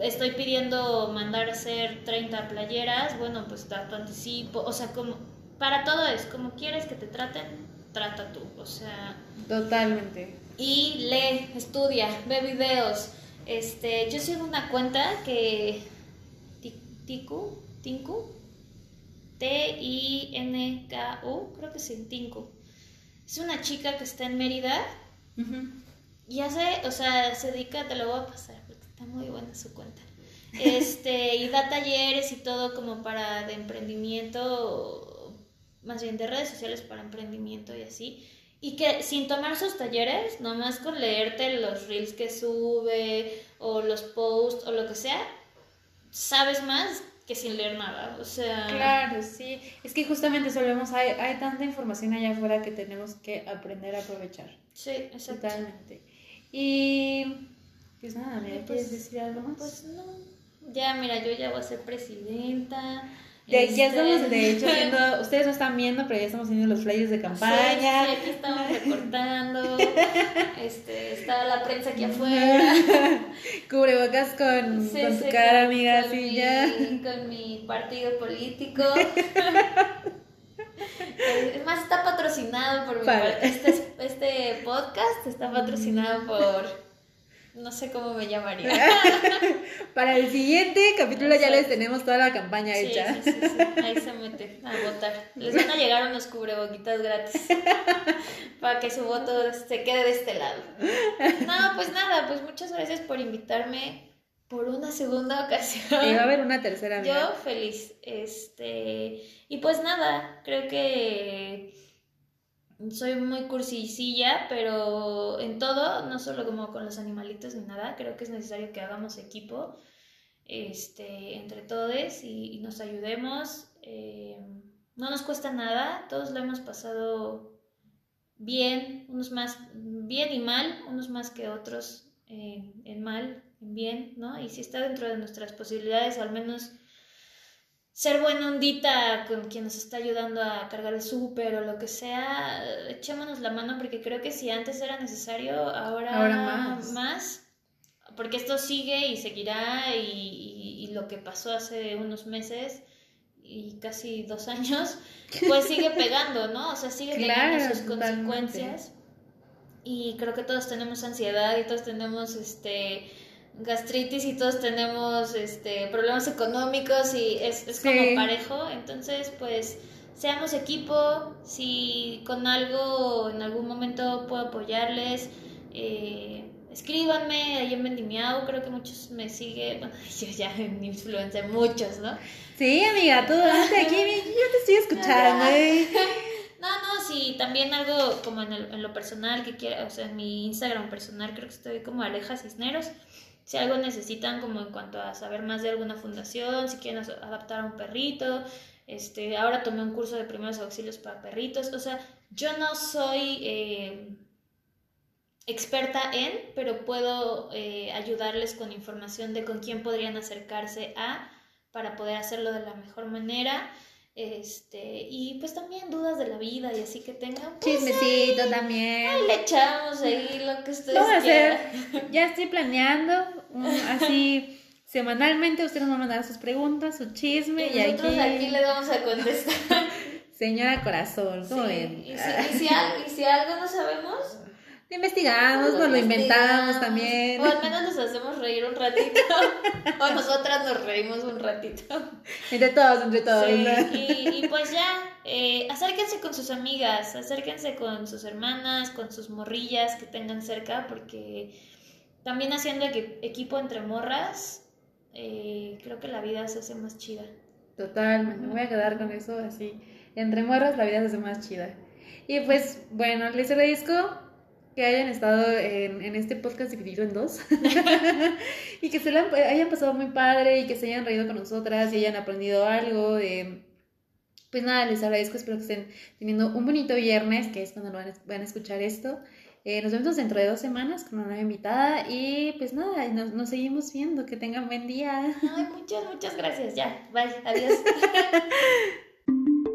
estoy pidiendo mandar a hacer 30 playeras, bueno, pues da tu anticipo. O sea, como, para todo es, como quieres que te traten, trata tú. O sea, Totalmente. y lee, estudia, ve videos. Este, yo sigo una cuenta que Tiku, Tinku, T-I-N-K-U, creo que sí, Tinku. Es una chica que está en Mérida y hace, o sea, se dedica, te lo voy a pasar porque está muy buena su cuenta. Este, y da talleres y todo como para de emprendimiento, más bien de redes sociales para emprendimiento y así. Y que sin tomar sus talleres, nomás con leerte los reels que sube o los posts o lo que sea, sabes más que sin leer nada. O sea. Claro, sí. Es que justamente solemos, hay, hay tanta información allá afuera que tenemos que aprender a aprovechar. Sí, exacto. Totalmente. Y pues nada, ¿me pues, quieres decir algo más? Pues no. Ya, mira, yo ya voy a ser presidenta. De, Ya Este- estamos, de hecho, haciendo, ustedes no están viendo, pero ya estamos haciendo los flyers de campaña. Sí, sí, aquí estamos recortando. Este, está la prensa aquí afuera. Cubrebocas con, Sí, con tu cara, con- amiga, con mi- ya. Con mi partido político. Es más, está patrocinado por mi este, este podcast está patrocinado por no sé cómo me llamaría. Para el siguiente capítulo ya les tenemos toda la campaña Sí, hecha. sí, sí, sí. Ahí se mete a votar. Les van a llegar unos cubreboquitas gratis para que su voto se quede de este lado. No, pues nada, pues muchas gracias por invitarme por una segunda ocasión. Y va a haber una tercera. Yo feliz. Este, y pues nada, creo que soy muy cursicilla, pero en todo, no solo como con los animalitos ni nada, creo que es necesario que hagamos equipo este, entre todos y, nos ayudemos. eh, no nos cuesta nada, todos lo hemos pasado bien, unos más bien y mal, unos más que otros en mal, en bien, ¿no? Y si está dentro de nuestras posibilidades, al menos ser buena ondita con quien nos está ayudando a cargar el súper o lo que sea, echémonos la mano porque creo que si antes era necesario, ahora, Ahora más. más, porque esto sigue y seguirá y, y- y lo que pasó hace unos meses y casi dos años, pues sigue pegando, ¿no? O sea, sigue Claro, teniendo sus totalmente. consecuencias y creo que todos tenemos ansiedad y todos tenemos este gastritis y todos tenemos este problemas económicos y es, es Sí. como parejo entonces pues seamos equipo si con algo en algún momento puedo apoyarles eh, escríbanme ahí en Vendimiao creo que muchos me siguen bueno yo ya en influencer muchos no Sí, amiga, tú date aquí, yo te estoy escuchando. ¿eh? No, no, sí, también algo como en, el- en lo personal que quiera, o sea, en mi Instagram personal creo que estoy como Aleja Cisneros. Si algo necesitan como en cuanto a saber más de alguna fundación, si quieren adaptar a un perrito, este, ahora tomé un curso de primeros auxilios para perritos, o sea, yo no soy eh, experta en, pero puedo eh, ayudarles con información de con quién podrían acercarse a para poder hacerlo de la mejor manera. Este, y pues también dudas de la vida y así que tengan. Pues, Chismecito ahí también. le echamos ahí lo que ustedes a hacer. Ya estoy planeando um, así semanalmente. Ustedes nos van a mandar sus preguntas, su chisme. Y Y, nosotros aquí... le vamos a contestar. Señora Corazón, ¿cómo Sí, ven? Y, si, y si al- y si algo no sabemos, Lo investigamos, nos lo inventamos también. O al menos nos hacemos reír un ratito. o nosotras nos reímos un ratito. Entre todos, entre todos. Sí, ¿no? y, y pues ya, eh, acérquense con sus amigas, acérquense con sus hermanas, con sus morrillas que tengan cerca, porque también haciendo equi- equipo entre morras, eh, creo que la vida se hace más chida. Totalmente, me voy a quedar con eso así. Entre morras la vida se hace más chida. Y pues, bueno, les agradezco que hayan estado en, en este podcast dividido en dos. y que se la hayan pasado muy padre y que se hayan reído con nosotras y hayan aprendido algo. eh, pues nada, les agradezco, espero que estén teniendo un bonito viernes, que es cuando van a, van a escuchar esto. Eh, nos vemos dentro de dos semanas con una nueva invitada y pues nada, nos, nos seguimos viendo, que tengan buen día. Ay, muchas, muchas gracias. Ya, bye, adiós.